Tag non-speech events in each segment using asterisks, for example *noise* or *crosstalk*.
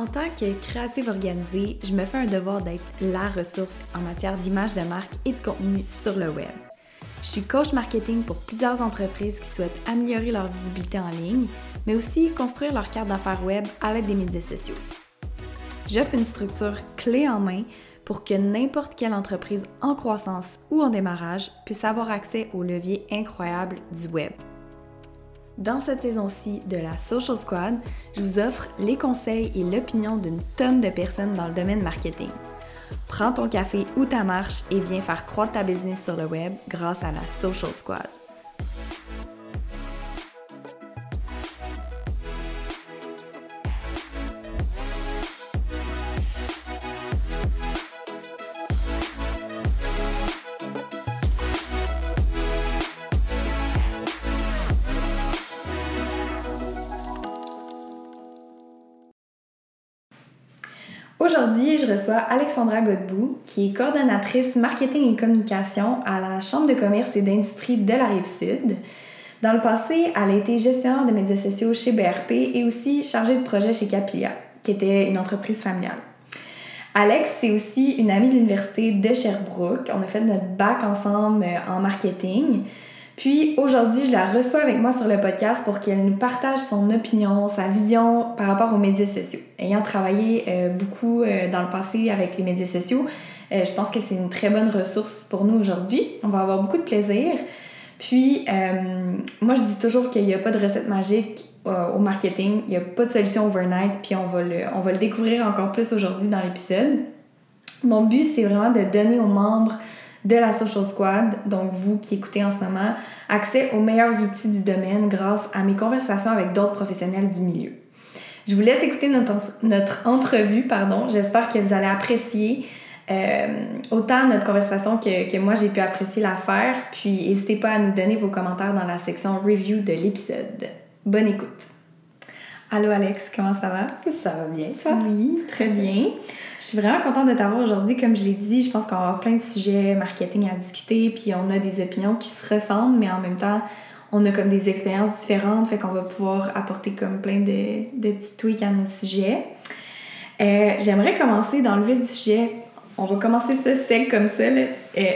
En tant que créative organisée, je me fais un devoir d'être la ressource en matière d'image de marque et de contenu sur le web. Je suis coach marketing pour plusieurs entreprises qui souhaitent améliorer leur visibilité en ligne, mais aussi construire leur carte d'affaires web à l'aide des médias sociaux. J'offre une structure clé en main pour que n'importe quelle entreprise en croissance ou en démarrage puisse avoir accès aux leviers incroyables du web. Dans cette saison-ci de la Social Squad, je vous offre les conseils et l'opinion d'une tonne de personnes dans le domaine marketing. Prends ton café ou ta marche et viens faire croître ta business sur le web grâce à la Social Squad. Aujourd'hui, je reçois Alexandra Godbout, qui est coordonnatrice marketing et communication à la Chambre de commerce et d'industrie de la Rive-Sud. Dans le passé, elle a été gestionnaire de médias sociaux chez BRP et aussi chargée de projet chez Capilla, qui était une entreprise familiale. Alex, c'est aussi une amie de l'université de Sherbrooke. On a fait notre bac ensemble euh, en marketing. Puis aujourd'hui, je la reçois avec moi sur le podcast pour qu'elle nous partage son opinion, sa vision par rapport aux médias sociaux. Ayant travaillé euh, beaucoup euh, dans le passé avec les médias sociaux, euh, je pense que c'est une très bonne ressource pour nous aujourd'hui. On va avoir beaucoup de plaisir. Puis, moi, je dis toujours qu'il n'y a pas de recette magique au marketing. Il n'y a pas de solution overnight. Puis, on va le, on va le découvrir encore plus aujourd'hui dans l'épisode. Mon but, c'est vraiment de donner aux membres de la Social Squad, donc vous qui écoutez en ce moment, accès aux meilleurs outils du domaine grâce à mes conversations avec d'autres professionnels du milieu. Je vous laisse écouter notre, notre entrevue, pardon. J'espère que vous allez apprécier euh, autant notre conversation que, que moi j'ai pu apprécier la faire. Puis n'hésitez pas à nous donner vos commentaires dans la section review de l'épisode. Bonne écoute! Allô Alex, comment ça va? Ça va bien, toi? Oui, très bien. Je suis vraiment contente de t'avoir aujourd'hui. Comme je l'ai dit, je pense qu'on va avoir plein de sujets marketing à discuter, puis on a des opinions qui se ressemblent, mais en même temps, on a comme des expériences différentes, fait qu'on va pouvoir apporter comme plein de, de petits tweaks à nos sujets. Euh, j'aimerais commencer dans le vif du sujet. On va commencer ça sec comme ça. Euh,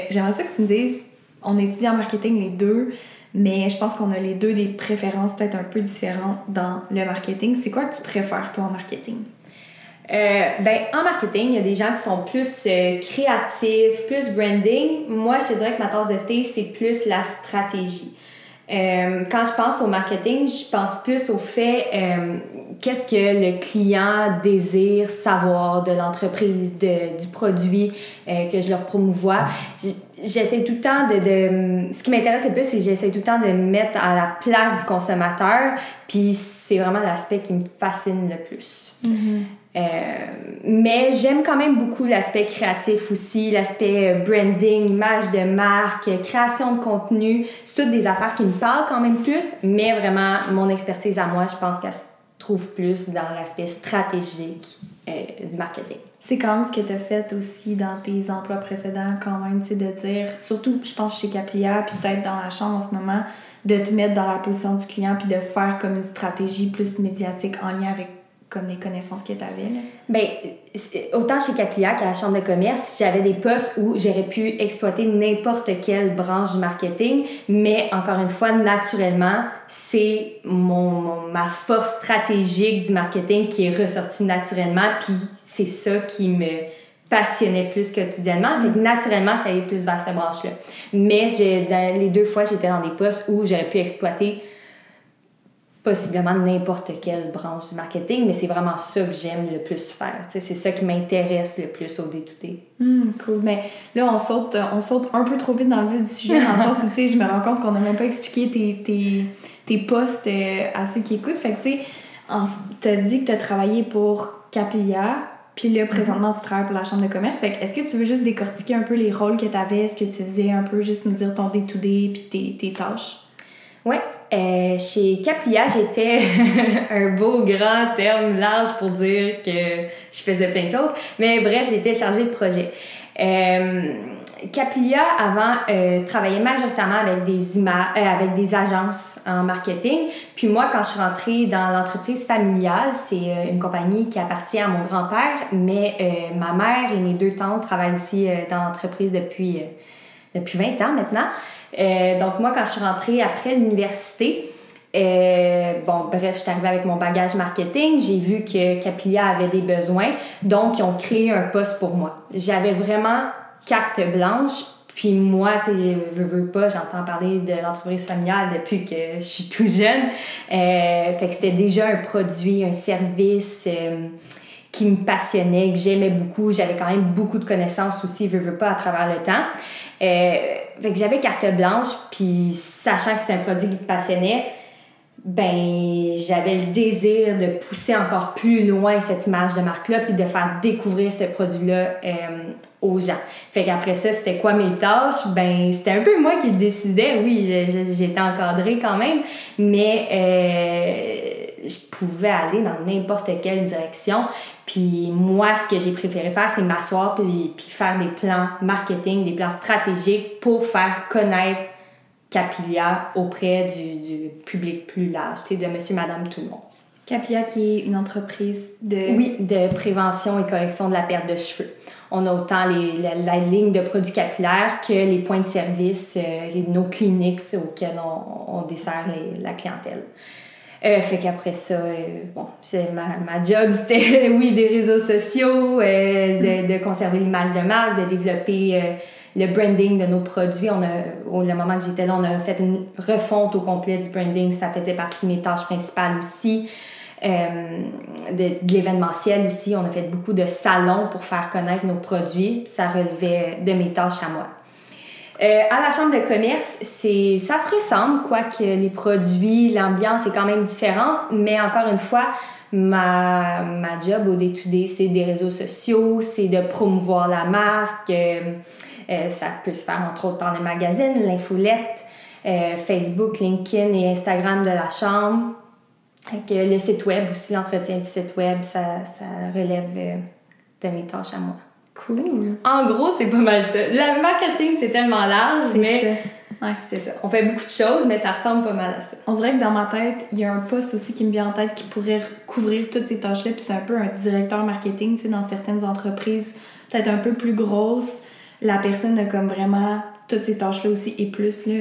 j'aimerais ça que tu me dises, on étudie en marketing les deux, mais je pense qu'on a les deux des préférences peut-être un peu différentes dans le marketing. C'est quoi que tu préfères, toi, en marketing? Euh, ben, en marketing, il y a des gens qui sont plus euh, créatifs, plus branding. Moi, je te dirais que ma tasse de thé, c'est plus la stratégie. Euh, quand je pense au marketing, je pense plus au fait qu'est-ce que le client désire savoir de l'entreprise, du produit que je leur promouvois. J'essaie tout le temps de, de Ce qui m'intéresse le plus, c'est que j'essaie tout le temps de me mettre à la place du consommateur, puis c'est vraiment l'aspect qui me fascine le plus. Mm-hmm. Euh, mais j'aime quand même beaucoup l'aspect créatif aussi, l'aspect euh, branding, image de marque, création de contenu. C'est toutes des affaires qui me parlent quand même plus, mais vraiment, mon expertise à moi, je pense qu'elle se trouve plus dans l'aspect stratégique euh, du marketing. C'est quand même ce que tu as fait aussi dans tes emplois précédents, quand même, tu sais, de dire, surtout, je pense, chez Caplia, puis peut-être dans la chambre en ce moment, de te mettre dans la position du client, puis de faire comme une stratégie plus médiatique en lien avec comme les connaissances que tu avais? Bien, autant chez Capilla qu'à la Chambre de commerce, j'avais des postes où j'aurais pu exploiter n'importe quelle branche du marketing, mais encore une fois, naturellement, c'est mon, ma force stratégique du marketing qui est ressortie naturellement, puis c'est ça qui me passionnait plus quotidiennement. Fait que naturellement, j'allais plus vers cette branche-là. Mais dans les deux fois, j'étais dans des postes où j'aurais pu exploiter possiblement n'importe quelle branche du marketing, mais c'est vraiment ça que j'aime le plus faire. C'est ça qui m'intéresse le plus au day-to-day. Hmm, cool. Mais là, on saute, on saute un peu trop vite dans le vif du sujet, dans le sens où, tu sais, je me rends compte qu'on n'a même pas expliqué tes, tes, tes postes euh, à ceux qui écoutent. Fait que, tu sais, tu dit que tu as travaillé pour Capilla, puis là, présentement, tu travailles pour la Chambre de commerce. Fait que, est-ce que tu veux juste décortiquer un peu les rôles que tu avais, ce que tu faisais, un peu juste nous dire ton day-to-day, puis tes, tes tâches? Ouais, euh, chez Caplia, j'étais *laughs* un beau grand terme large pour dire que je faisais plein de choses. Mais bref, j'étais chargée de projet. Euh, Capilia, avant, euh, travaillait majoritairement avec des, avec des agences en marketing. Puis moi, quand je suis rentrée dans l'entreprise familiale, c'est une compagnie qui appartient à mon grand-père, mais ma mère et mes deux tantes travaillent aussi dans l'entreprise depuis, depuis 20 ans maintenant. donc moi, quand je suis rentrée après l'université, bon, bref, je suis arrivée avec mon bagage marketing. J'ai vu que Capilia avait des besoins. Donc, ils ont créé un poste pour moi. J'avais vraiment carte blanche. Puis moi, tu je veux pas, j'entends parler de l'entreprise familiale depuis que je suis tout jeune. Euh, fait que c'était déjà un produit, un service euh, qui me passionnait, que j'aimais beaucoup. J'avais quand même beaucoup de connaissances aussi, je veux pas, à travers le temps. Euh, fait que j'avais carte blanche, puis sachant que c'était un produit qui me passionnait, ben j'avais le désir de pousser encore plus loin cette image de marque-là puis de faire découvrir ce produit-là euh, aux gens. Fait qu'après ça, c'était quoi mes tâches? Ben c'était un peu moi qui décidais. Oui, j'étais encadrée quand même, mais euh, je pouvais aller dans n'importe quelle direction. Puis moi, ce que j'ai préféré faire, c'est m'asseoir puis, puis faire des plans marketing, des plans stratégiques pour faire connaître Capilia auprès du, du public plus large, c'est de monsieur, madame, tout le monde. Capilia qui est une entreprise de... Oui, de prévention et correction de la perte de cheveux. On a autant les, la, ligne de produits capillaires que les points de service, euh, nos cliniques auxquels on, on dessert les, la clientèle. Euh, fait qu'après ça, euh, bon, c'est ma, ma job, *laughs* c'était, oui, des réseaux sociaux, euh, de, de, conserver l'image de marque, de développer euh, le branding de nos produits. On a, au le moment que j'étais là, on a fait une refonte au complet du branding. Ça faisait partie de mes tâches principales aussi. Euh, de, de l'événementiel aussi. On a fait beaucoup de salons pour faire connaître nos produits. Ça relevait de mes tâches à moi. Euh, à la chambre de commerce, c'est ça se ressemble, quoique les produits, l'ambiance est quand même différente, mais encore une fois, ma, ma job au day-to-day, c'est des réseaux sociaux, c'est de promouvoir la marque. Euh, euh, ça peut se faire entre autres par les magazines, l'infolette, Facebook, LinkedIn et Instagram de la chambre. le site web aussi, l'entretien du site web, ça, ça relève de mes tâches à moi. Cool. En gros, c'est pas mal ça. Le marketing, c'est tellement large, mais ça. Ouais. c'est ça. On fait beaucoup de choses, mais ça ressemble pas mal à ça. On dirait que dans ma tête, il y a un poste aussi qui me vient en tête qui pourrait couvrir toutes ces tâches-là. Puis c'est un peu un directeur marketing, tu sais, dans certaines entreprises, peut-être un peu plus grosses. La personne a comme vraiment toutes ces tâches-là aussi et plus, là.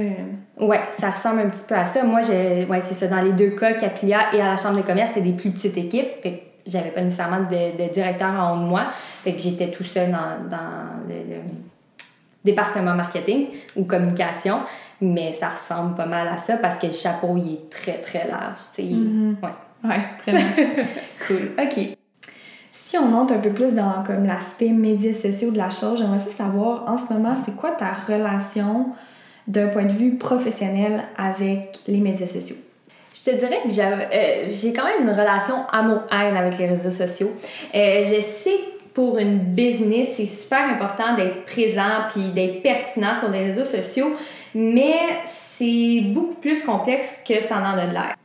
Ouais, ça ressemble un petit peu à ça. Moi, j'ai, ouais, c'est ça. Dans les deux cas, Capilia et à la Chambre de commerce, c'était des plus petites équipes. Fait j'avais pas nécessairement de, de directeur en haut de moi. Fait que j'étais tout seul dans, dans le, le département marketing ou communication, mais ça ressemble pas mal à ça parce que le chapeau, il est très, très large. sais. Mhm. Ouais. Ouais, vraiment. *laughs* cool. OK. Si on entre un peu plus dans comme l'aspect médias sociaux de la chose, j'aimerais aussi savoir en ce moment, c'est quoi ta relation d'un point de vue professionnel avec les médias sociaux? Je te dirais que euh, j'ai quand même une relation amour-haine avec les réseaux sociaux. Euh, je sais que pour une business, c'est super important d'être présent puis d'être pertinent sur les réseaux sociaux, mais c'est beaucoup plus complexe que ça en a de l'air.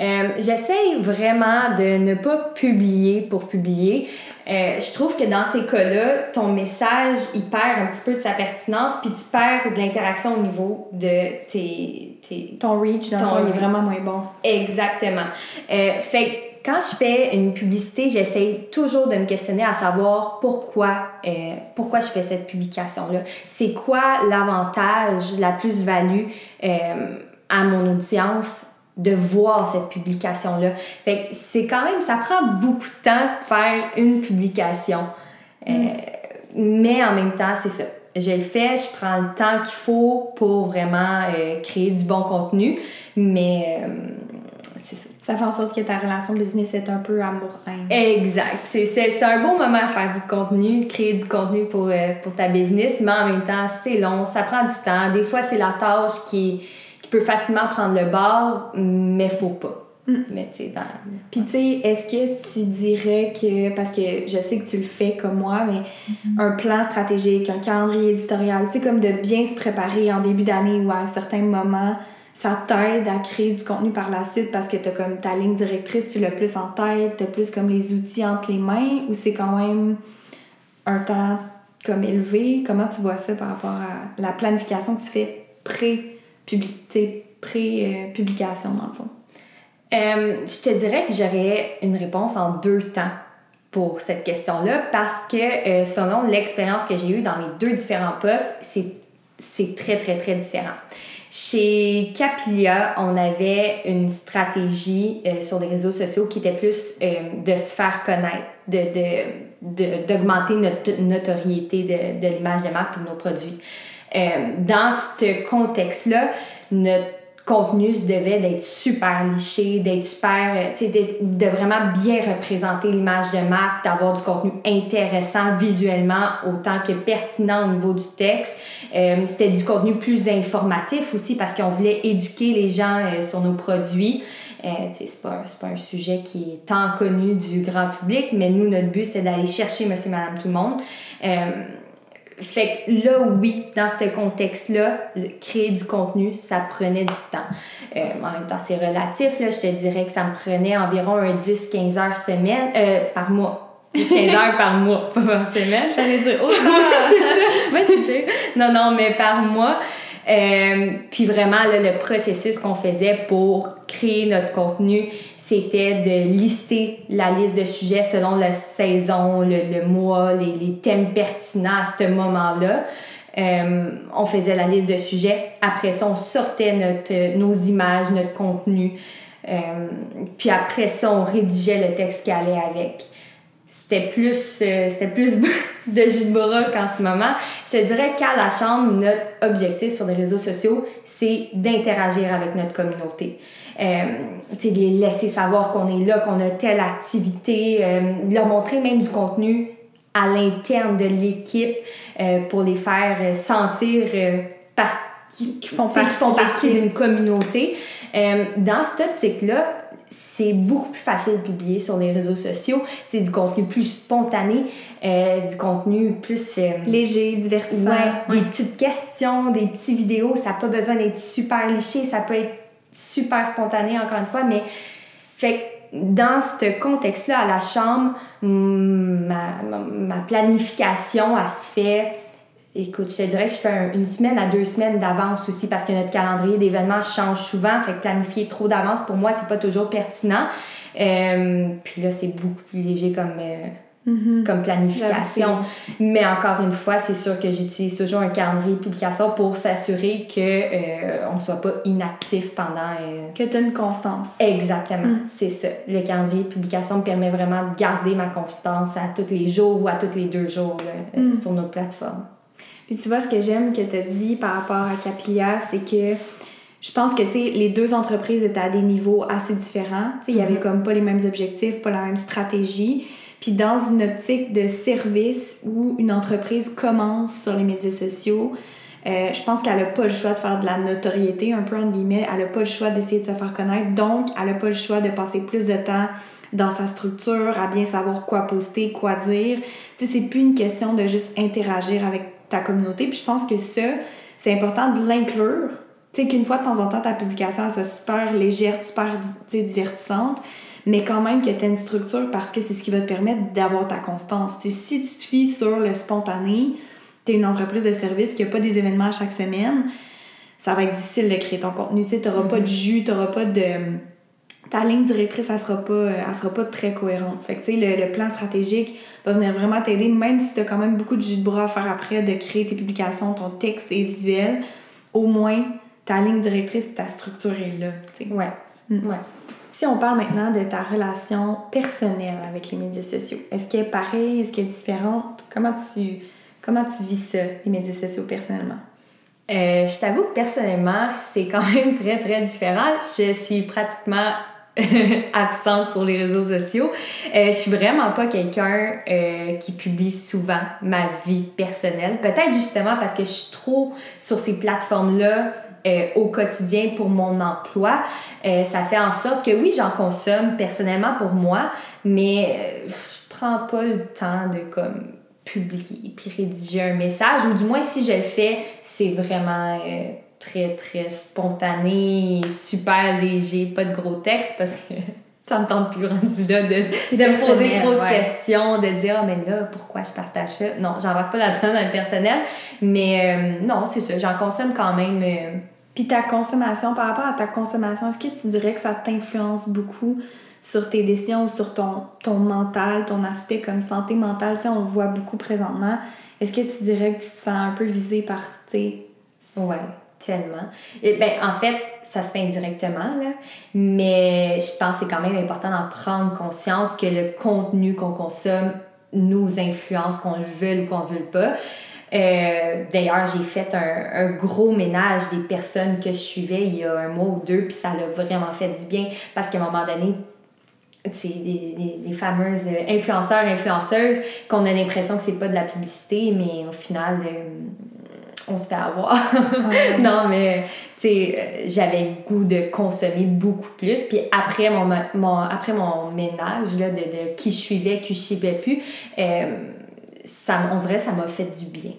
Euh, J'essaie vraiment de ne pas publier pour publier. Euh, je trouve que dans ces cas-là, ton message, il perd un petit peu de sa pertinence, puis tu perds de l'interaction au niveau de tes, tes, Ton reach, dans Ton fond, il est vraiment moins bon. Exactement. Euh, fait que quand je fais une publicité, j'essaie toujours de me questionner à savoir pourquoi, euh, pourquoi je fais cette publication-là. C'est quoi l'avantage, la plus-value euh, à mon audience de voir cette publication-là. Fait que c'est quand même, ça prend beaucoup de temps de faire une publication. Euh, mais en même temps, c'est ça. Je le fais, je prends le temps qu'il faut pour vraiment euh, créer du bon contenu, mais euh, c'est ça. Ça fait en sorte que ta relation business est un peu amour-haine. Exact. C'est, un bon moment à faire du contenu, créer du contenu pour, pour ta business, mais en même temps, c'est long, ça prend du temps. Des fois, c'est la tâche qui, qui peut facilement prendre le bord, mais faut pas. Mm. Mais tu sais, dans... Puis tu sais, est-ce que tu dirais que, parce que je sais que tu le fais comme moi, mais un plan stratégique, un calendrier éditorial, tu sais, comme de bien se préparer en début d'année ou à un certain moment, ça t'aide à créer du contenu par la suite parce que t'as comme ta ligne directrice, tu l'as plus en tête, t'as plus comme les outils entre les mains ou c'est quand même un temps comme élevé? Comment tu vois ça par rapport à la planification que tu fais pré-publication, dans le fond? Euh, je te dirais que j'aurais une réponse en deux temps pour cette question-là parce que euh, selon l'expérience que j'ai eue dans les deux différents postes, c'est très, très, très différent. Chez Capilia, on avait une stratégie euh, sur les réseaux sociaux qui était plus de se faire connaître, d'augmenter de, de, notre notoriété de, de l'image de marque pour nos produits. Dans ce contexte-là, notre contenu devait d'être super liché, d'être super, euh, tu sais, de vraiment bien représenter l'image de marque, d'avoir du contenu intéressant visuellement autant que pertinent au niveau du texte. Euh, c'était du contenu plus informatif aussi parce qu'on voulait éduquer les gens euh, sur nos produits. Euh, c'est pas, pas un sujet qui est tant connu du grand public, mais nous, notre but, c'était d'aller chercher monsieur, madame, tout le monde. Fait que là, oui, dans ce contexte-là, créer du contenu, ça prenait du temps. Euh, en même temps, c'est relatif. Là, je te dirais que ça me prenait environ un 10-15 heures semaine, euh, par mois. 10-15 heures par mois, *laughs* pas par semaine. J'allais dire autant. *laughs* c'est ça. Non, non, mais par mois. Euh, puis vraiment, là, le processus qu'on faisait pour créer notre contenu, c'était de lister la liste de sujets selon la saison, le, mois, les, les, thèmes pertinents à ce moment-là. Euh, on faisait la liste de sujets. Après ça, on sortait notre, nos images, notre contenu. Euh, puis après ça, on rédigeait le texte qui allait avec. C'était plus, euh, c'était plus *laughs* de jus de qu'en ce moment. Je dirais qu'à la Chambre, notre objectif sur les réseaux sociaux, c'est d'interagir avec notre communauté euh, de les laisser savoir qu'on est là, qu'on a telle activité, euh, leur montrer même du contenu à l'interne de l'équipe euh, pour les faire euh, sentir qui, font partie, d'une communauté. dans cette optique-là, c'est beaucoup plus facile de publier sur les réseaux sociaux. C'est du contenu plus spontané, du contenu plus... Léger, divertissant. Des petites questions, des petites vidéos. Ça n'a pas besoin d'être super léché. Ça peut être super spontané, encore une fois, mais fait dans ce contexte-là, à la chambre, ma, planification, elle se fait. Écoute, je te dirais que je fais une semaine à deux semaines d'avance aussi parce que notre calendrier d'événements change souvent. Fait que planifier trop d'avance, pour moi, c'est pas toujours pertinent. Euh, puis là, c'est beaucoup plus léger comme, euh, Mm-hmm. comme planification. Mais encore une fois, c'est sûr que j'utilise toujours un calendrier de publication pour s'assurer que euh, on soit pas inactif pendant... Euh, que tu as une constance. Exactement, mm. c'est ça. Le calendrier de publication me permet vraiment de garder ma constance à tous les jours ou à tous les deux jours euh, mm. sur nos plateformes. Puis tu vois, ce que j'aime que tu as dit par rapport à Capilla, c'est que je pense que les deux entreprises étaient à des niveaux assez différents. Il y avait mm-hmm. comme pas les mêmes objectifs, pas la même stratégie. Puis dans une optique de service où une entreprise commence sur les médias sociaux, euh, je pense qu'elle n'a pas le choix de faire de la notoriété, un peu entre guillemets. Elle n'a pas le choix d'essayer de se faire connaître. Donc, elle n'a pas le choix de passer plus de temps dans sa structure, à bien savoir quoi poster, quoi dire. Tu sais, c'est plus une question de juste interagir avec ta communauté. Puis je pense que ça, c'est important de l'inclure. Tu sais, qu'une fois de temps en temps, ta publication, elle soit super légère, super divertissante mais quand même que tu aies une structure parce que c'est ce qui va te permettre d'avoir ta constance. si tu te fies sur le spontané, tu es une entreprise de service qui n'a pas des événements chaque semaine, ça va être difficile de créer ton contenu. Tu n'auras pas de mm-hmm. jus, tu n'auras pas de. Ta ligne directrice, elle sera pas, elle sera pas très cohérente. Fait que, tu sais, le, plan stratégique va venir vraiment t'aider, même si tu as quand même beaucoup de jus de bras à faire après, de créer tes publications, ton texte et visuel. Au moins, ta ligne directrice, ta structure est là. Ouais. Mm. Ouais. Si on parle maintenant de ta relation personnelle avec les médias sociaux, est-ce qu'elle est pareille? Est-ce qu'elle est différente? Comment tu, comment tu vis ça, les médias sociaux, personnellement? Euh, je t'avoue que personnellement, c'est quand même *laughs* très, très différent. Je suis pratiquement *laughs* absente sur les réseaux sociaux. Euh, je suis vraiment pas quelqu'un euh, qui publie souvent ma vie personnelle. Peut-être justement parce que je suis trop sur ces plateformes-là euh, au quotidien pour mon emploi, euh, ça fait en sorte que oui, j'en consomme personnellement pour moi, mais euh, je prends pas le temps de comme publier puis rédiger un message ou du moins si je le fais, c'est vraiment très très spontané, super léger, pas de gros texte parce que *laughs* ça me tente plus rendu là de, de me poser trop de questions, de dire ah, mais là, pourquoi je partage ça? Non, j'en vois pas là-dedans dans le personnel, mais euh, non, c'est ça, j'en consomme quand même. Euh, Puis ta consommation, par rapport à ta consommation, est-ce que tu dirais que ça t'influence beaucoup sur tes décisions ou sur ton, ton mental, ton aspect comme santé mentale? Tu sais, on le voit beaucoup présentement. Est-ce que tu dirais que tu te sens un peu visé par, tu sais... Ouais. Tellement. Et ben, en fait, ça se fait indirectement, là, mais je pense que c'est quand même important d'en prendre conscience que le contenu qu'on consomme nous influence, qu'on le veuille ou qu'on ne veuille pas. Euh, D'ailleurs, j'ai fait un, un, gros ménage des personnes que je suivais il y a un mois ou deux, puis ça l'a vraiment fait du bien parce qu'à un moment donné, c'est des, des, des, fameuses influenceurs, influenceuses, qu'on a l'impression que c'est pas de la publicité, mais au final, euh, on se fait avoir. *laughs* non, mais tu sais, j'avais le goût de consommer beaucoup plus. Puis après mon, mon, après mon ménage, là, de, de qui je suivais, qui je suivais plus, euh, ça, on dirait que ça m'a fait du bien.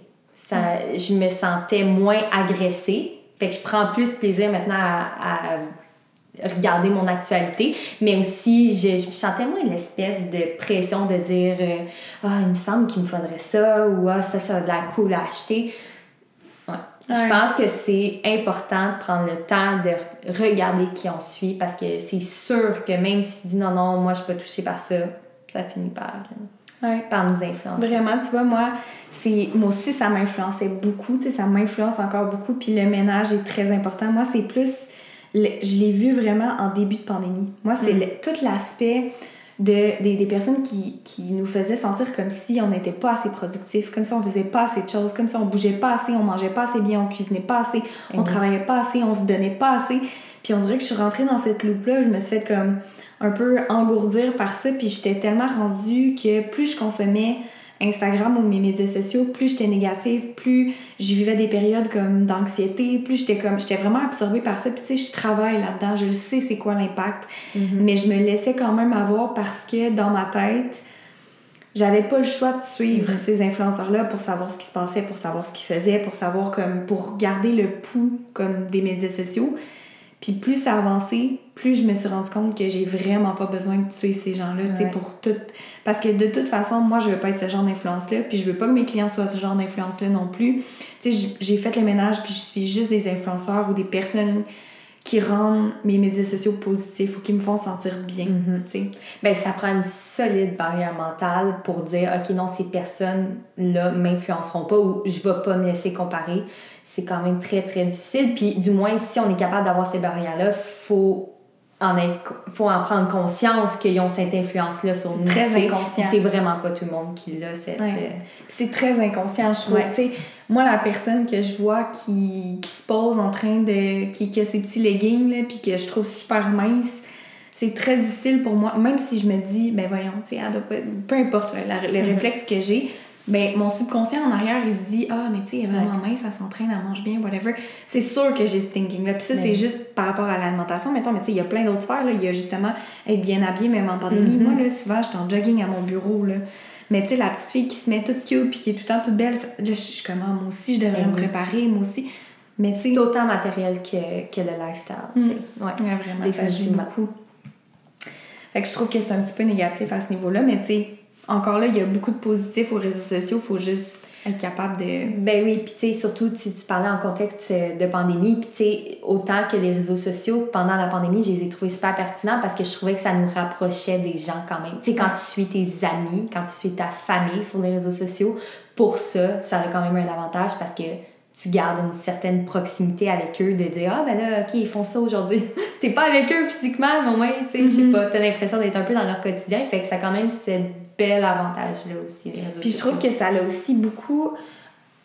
Ça, Je me sentais moins agressée. Fait que je prends plus plaisir maintenant à, regarder mon actualité, mais aussi je, je sentais moins l'espèce de pression de dire euh, ah il me semble qu'il me faudrait ça ou ah ça ça a de la cool à acheter. Je pense que c'est important de prendre le temps de regarder qui on suit parce que c'est sûr que même si tu dis non, non, moi je suis pas touchée par ça, ça finit par, par nous influencer. Vraiment, tu vois, moi, c'est moi aussi ça m'influençait beaucoup, tu sais, ça m'influence encore beaucoup, puis le ménage est très important. Moi, c'est plus, je l'ai vu vraiment en début de pandémie. Moi, c'est mm. tout l'aspect de, des, des personnes qui, qui, nous faisaient sentir comme si on n'était pas assez productif, comme si on faisait pas assez de choses, comme si on bougeait pas assez, on mangeait pas assez bien, on cuisinait pas assez, on travaillait pas assez, on se donnait pas assez. Puis on dirait que je suis rentrée dans cette loupe-là, je me suis fait comme un peu engourdir par ça, puis j'étais tellement rendue que plus je consommais Instagram ou mes médias sociaux, plus j'étais négative, plus je vivais des périodes comme d'anxiété, plus j'étais comme j'étais vraiment absorbée par ça. Puis tu sais, je travaille là-dedans, je le sais c'est quoi l'impact, mm-hmm. mais je me laissais quand même avoir parce que dans ma tête, j'avais pas le choix de suivre mm-hmm. ces influenceurs-là pour savoir ce qui se passait, pour savoir ce qu'ils faisaient, pour savoir comme pour garder le pouls comme des médias sociaux. Puis plus ça avançait, plus je me suis rendu compte que j'ai vraiment pas besoin de suivre ces gens-là, tu sais, pour tout. Parce que de toute façon, moi, je veux pas être ce genre d'influence-là, puis je veux pas que mes clients soient ce genre d'influence-là non plus. Tu sais, j'ai fait le ménage, puis je suis juste des influenceurs ou des personnes qui rendent mes médias sociaux positifs ou qui me font sentir bien, tu sais. Ben, ça prend une solide barrière mentale pour dire, OK, non, ces personnes-là m'influenceront pas ou je vais pas me laisser comparer c'est quand même très, très difficile. Puis, du moins, si on est capable d'avoir ces barrières-là, faut en être, faut en prendre conscience qu'ils ont cette influence-là sur nous. Très inconscient. C'est vraiment pas tout le monde qui l'a. Cette... Euh, c'est très inconscient, je trouve. Moi, la personne que je vois qui, qui se pose en train de. qui, qui a ses petits leggings, là, puis que je trouve super mince, c'est très difficile pour moi, même si je me dis, ben voyons, tu sais, peu importe le mm-hmm. réflexe que j'ai, ben, mon subconscient en arrière, il se dit Ah, mais tu sais, elle est vraiment mince, elle s'entraîne, elle mange bien, whatever. C'est sûr que j'ai ce thinking-là. Puis ça, c'est juste par rapport à l'alimentation. Mettons, mais tu sais, il y a plein d'autres sphères. Là. Il y a justement être bien habillé, même en pandémie. Mm-hmm. Moi, là, souvent, j'étais en jogging à mon bureau. Là. Mais tu sais, la petite fille qui se met toute cute puis qui est tout le temps toute belle, là, je suis comme ah, moi aussi, je devrais me préparer, moi aussi. Mais tu sais. C'est autant matériel que, que le lifestyle. Mm. Ouais. ouais, vraiment, ça joue beaucoup. Fait que je trouve que c'est un petit peu négatif à ce niveau-là, mais tu sais encore là, il y a beaucoup de positifs aux réseaux sociaux. Il faut juste être capable de. Ben oui, puis tu sais, surtout, si tu parlais en contexte euh, de pandémie, puis tu sais, autant que les réseaux sociaux, pendant la pandémie, je les ai trouvés super pertinents parce que je trouvais que ça nous rapprochait des gens quand même. Tu sais, quand tu suis tes amis, quand tu suis ta famille sur les réseaux sociaux, pour ça, ça a quand même un avantage parce que tu gardes une certaine proximité avec eux, de dire Ah, ben là, ok, ils font ça aujourd'hui. *laughs* T'es pas avec eux physiquement, mais au moins, tu sais, je sais mm-hmm. pas, t'as l'impression d'être un peu dans leur quotidien. Fait que ça a quand même cette bel avantage-là aussi, les réseaux Puis je trouve que ça a aussi beaucoup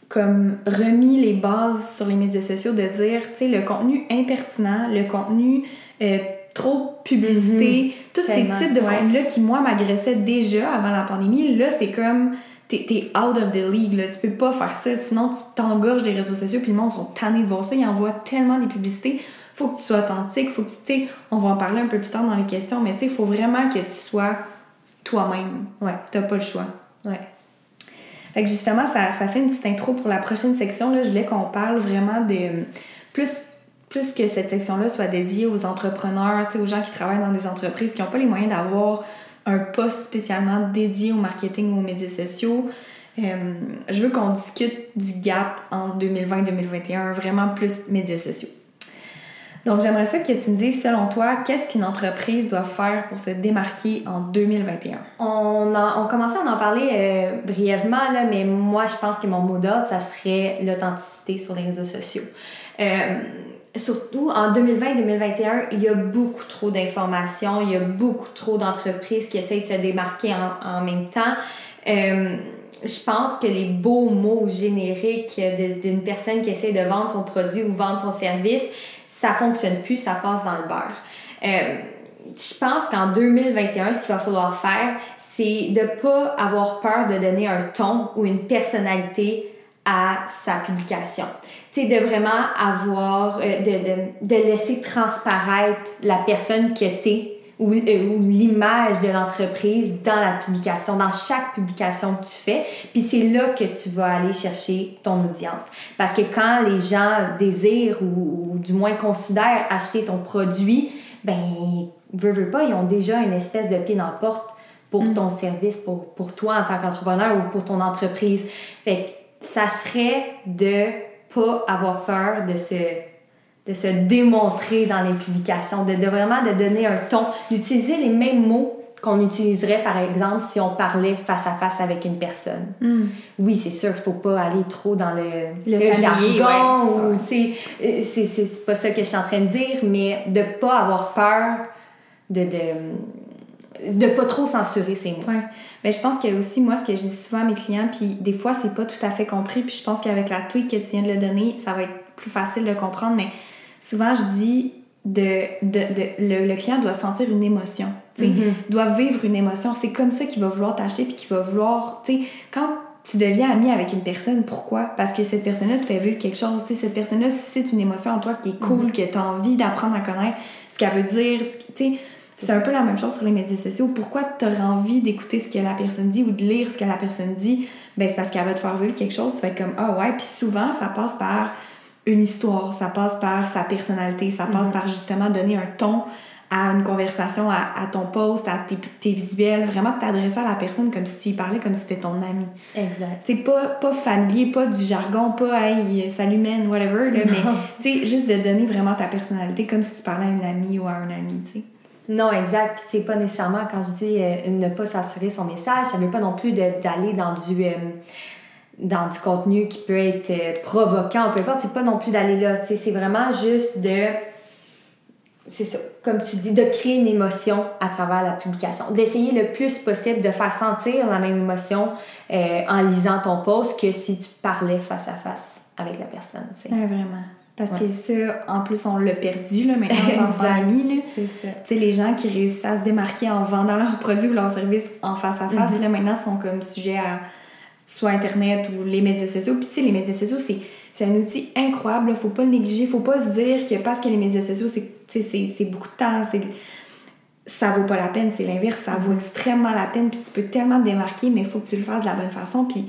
comme remis les bases sur les médias sociaux de dire, tu sais, le contenu impertinent, le contenu euh, trop publicité, mm-hmm. tous ces types de contenu-là qui, moi, m'agressaient déjà avant la pandémie, là, c'est comme t'es es out of the league, là. Tu peux pas faire ça, sinon tu t'engorges des réseaux sociaux, puis le monde sont tannés de voir ça. Ils envoient tellement des publicités. Faut que tu sois authentique, faut que tu sais, on va en parler un peu plus tard dans les questions, mais tu sais, faut vraiment que tu sois toi-même. Ouais. T'as pas le choix. Ouais. Fait que justement, ça, ça fait une petite intro pour la prochaine section. Là. Je voulais qu'on parle vraiment de plus plus que cette section-là soit dédiée aux entrepreneurs, aux gens qui travaillent dans des entreprises qui n'ont pas les moyens d'avoir un poste spécialement dédié au marketing ou aux médias sociaux. Euh, je veux qu'on discute du gap en 2020-2021, vraiment plus médias sociaux. Donc, j'aimerais ça que tu me dises, selon toi, qu'est-ce qu'une entreprise doit faire pour se démarquer en 2021? On, on commençait à en parler euh, brièvement, là, mais moi, je pense que mon mot d'ordre, ça serait l'authenticité sur les réseaux sociaux. Euh, surtout en 2020-2021, il y a beaucoup trop d'informations, il y a beaucoup trop d'entreprises qui essayent de se démarquer en, en même temps. Euh, je pense que les beaux mots génériques d'une personne qui essaie de vendre son produit ou vendre son service, ça fonctionne plus, ça passe dans le beurre. Euh, je pense qu'en 2021, ce qu'il va falloir faire, c'est de ne pas avoir peur de donner un ton ou une personnalité à sa publication. Tu sais, de vraiment avoir, euh, de, de, de, laisser transparaître la personne que tu es ou, euh, ou l'image de l'entreprise dans la publication, dans chaque publication que tu fais. Puis c'est là que tu vas aller chercher ton audience. Parce que quand les gens désirent ou, ou du moins considèrent acheter ton produit, ben, veux, veux pas, ils ont déjà une espèce de pied dans la porte pour mm. ton service, pour, pour toi en tant qu'entrepreneur ou pour ton entreprise. Fait que ça serait de pas avoir peur de se de se démontrer dans les publications, de, de vraiment de donner un ton, d'utiliser les mêmes mots qu'on utiliserait, par exemple, si on parlait face à face avec une personne. Hmm. Oui, c'est sûr ne faut pas aller trop dans le, le, le jargon, ou, tu sais, c'est, c'est pas ça que je suis en train de dire, mais de pas avoir peur de... de de pas trop censurer ces mots. Ouais. Mais je pense a aussi, moi, ce que je dis souvent à mes clients, puis des fois, c'est pas tout à fait compris, puis je pense qu'avec la tweet que tu viens de le donner, ça va être plus facile de comprendre, mais souvent je dis de, de, de le, client doit sentir une émotion, Mm-hmm. doit vivre une émotion. C'est comme ça qu'il va vouloir t'acheter puis qu'il va vouloir, tu sais, quand tu deviens ami avec une personne, pourquoi? Parce que cette personne-là te fait vivre quelque chose, tu sais, cette personne-là suscite une émotion en toi qui est cool, Mhm. que tu as envie d'apprendre à connaître ce qu'elle veut dire, tu sais. C'est un peu la même chose sur les médias sociaux. Pourquoi tu aurais envie d'écouter ce que la personne dit ou de lire ce que la personne dit? Ben, c'est parce qu'elle va te faire vivre quelque chose. Tu vas être comme, ah ouais. Puis souvent, ça passe par une histoire, ça passe par sa personnalité, ça passe Mhm. par justement donner un ton à une conversation, à, à ton post, à tes, tes visuels, vraiment t'adresser à la personne comme si tu y parlais, comme si c'était ton ami. Exact. C'est pas, pas familier, pas du jargon, pas hey, salut man, whatever, là, mais tu juste de donner vraiment ta personnalité comme si tu parlais à une amie ou à un ami, tu sais. Non, exact. Puis, tu sais, pas nécessairement, quand je dis euh, ne pas censurer son message, ça veut pas non plus d'aller dans du. euh, dans du contenu qui peut être euh, provoquant, peu importe, c'est pas non plus d'aller là, tu sais, c'est vraiment juste de, c'est ça, comme tu dis, de créer une émotion à travers la publication, d'essayer le plus possible de faire sentir la même émotion euh, en lisant ton post que si tu parlais face à face avec la personne, tu sais. Ouais, vraiment. Parce Ouais. que ça, en plus, on l'a perdu, là, maintenant, en Exact. pandémie. Tu sais, les gens qui réussissent à se démarquer en vendant leurs produits ou leurs services en face à face, Mhm. là, maintenant, sont comme sujet à soit Internet ou les médias sociaux. Puis, tu sais, les médias sociaux, c'est, c'est un outil incroyable, là. faut pas le négliger. Faut pas se dire que parce que les médias sociaux, c'est, tu sais, c'est, c'est beaucoup de temps, c'est, ça vaut pas la peine. C'est l'inverse, ça vaut extrêmement la peine. Puis, tu peux tellement te démarquer, mais il faut que tu le fasses de la bonne façon. Puis,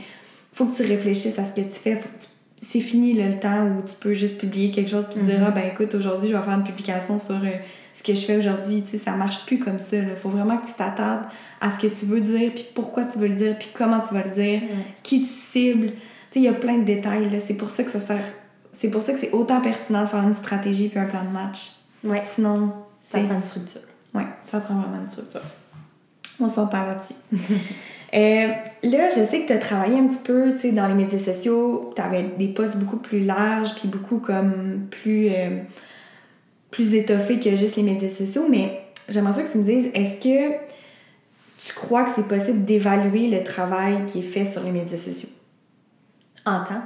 faut que tu réfléchisses à ce que tu fais. Faut que tu- c'est fini là, le temps où tu peux juste publier quelque chose puis dire Mhm. ah ben écoute aujourd'hui je vais faire une publication sur euh, ce que je fais aujourd'hui tu sais ça marche plus comme ça il faut vraiment que tu t'attardes à ce que tu veux dire puis pourquoi tu veux le dire puis comment tu vas le dire qui tu cibles tu sais il y a plein de détails là c'est pour ça que ça sert c'est pour ça que c'est autant pertinent de faire une stratégie puis un plan de match Ouais, sinon ça prend une structure. Ouais, ça prend vraiment une structure. On s'entend là-dessus. *laughs* Euh, là, je sais que tu as travaillé un petit peu dans les médias sociaux. Tu avais des postes beaucoup plus larges, puis beaucoup comme plus, euh, plus étoffés que juste les médias sociaux. Mais j'aimerais ça que tu me dises, est-ce que tu crois que c'est possible d'évaluer le travail qui est fait sur les médias sociaux? En temps.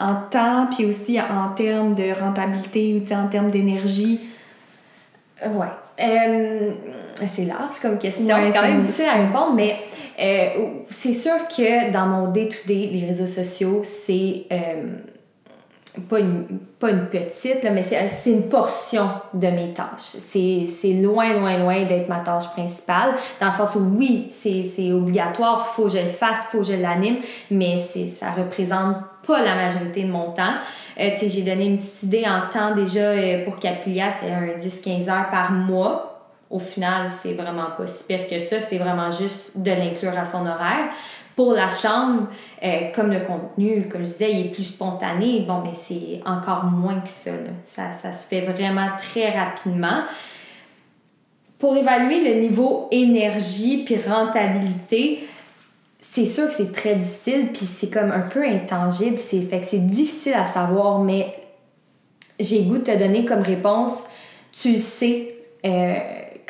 En temps, puis aussi en termes de rentabilité ou en termes d'énergie. Ouais. Euh, c'est large comme question. Ouais, c'est quand même difficile à répondre, mais euh, c'est sûr que dans mon day-to-day, les réseaux sociaux, c'est. euh, pas une, pas une petite, là, mais c'est une portion de mes tâches. C'est loin, loin, loin d'être ma tâche principale, dans le sens où oui, c'est obligatoire, faut que je le fasse, faut que je l'anime, mais ça représente pas la majorité de mon temps. Euh, j'ai donné une petite idée en temps déjà euh, pour Capilia, c'est un 10-15 heures par mois. Au final, c'est vraiment pas si pire que ça, c'est vraiment juste de l'inclure à son horaire. Pour la chambre, euh, comme le contenu, comme je disais, il est plus spontané, bon, mais c'est encore moins que ça, ça. Ça se fait vraiment très rapidement. Pour évaluer le niveau énergie puis rentabilité, c'est sûr que c'est très difficile, puis c'est comme un peu intangible, c'est fait que c'est difficile à savoir, mais j'ai goût de te donner comme réponse, tu sais euh,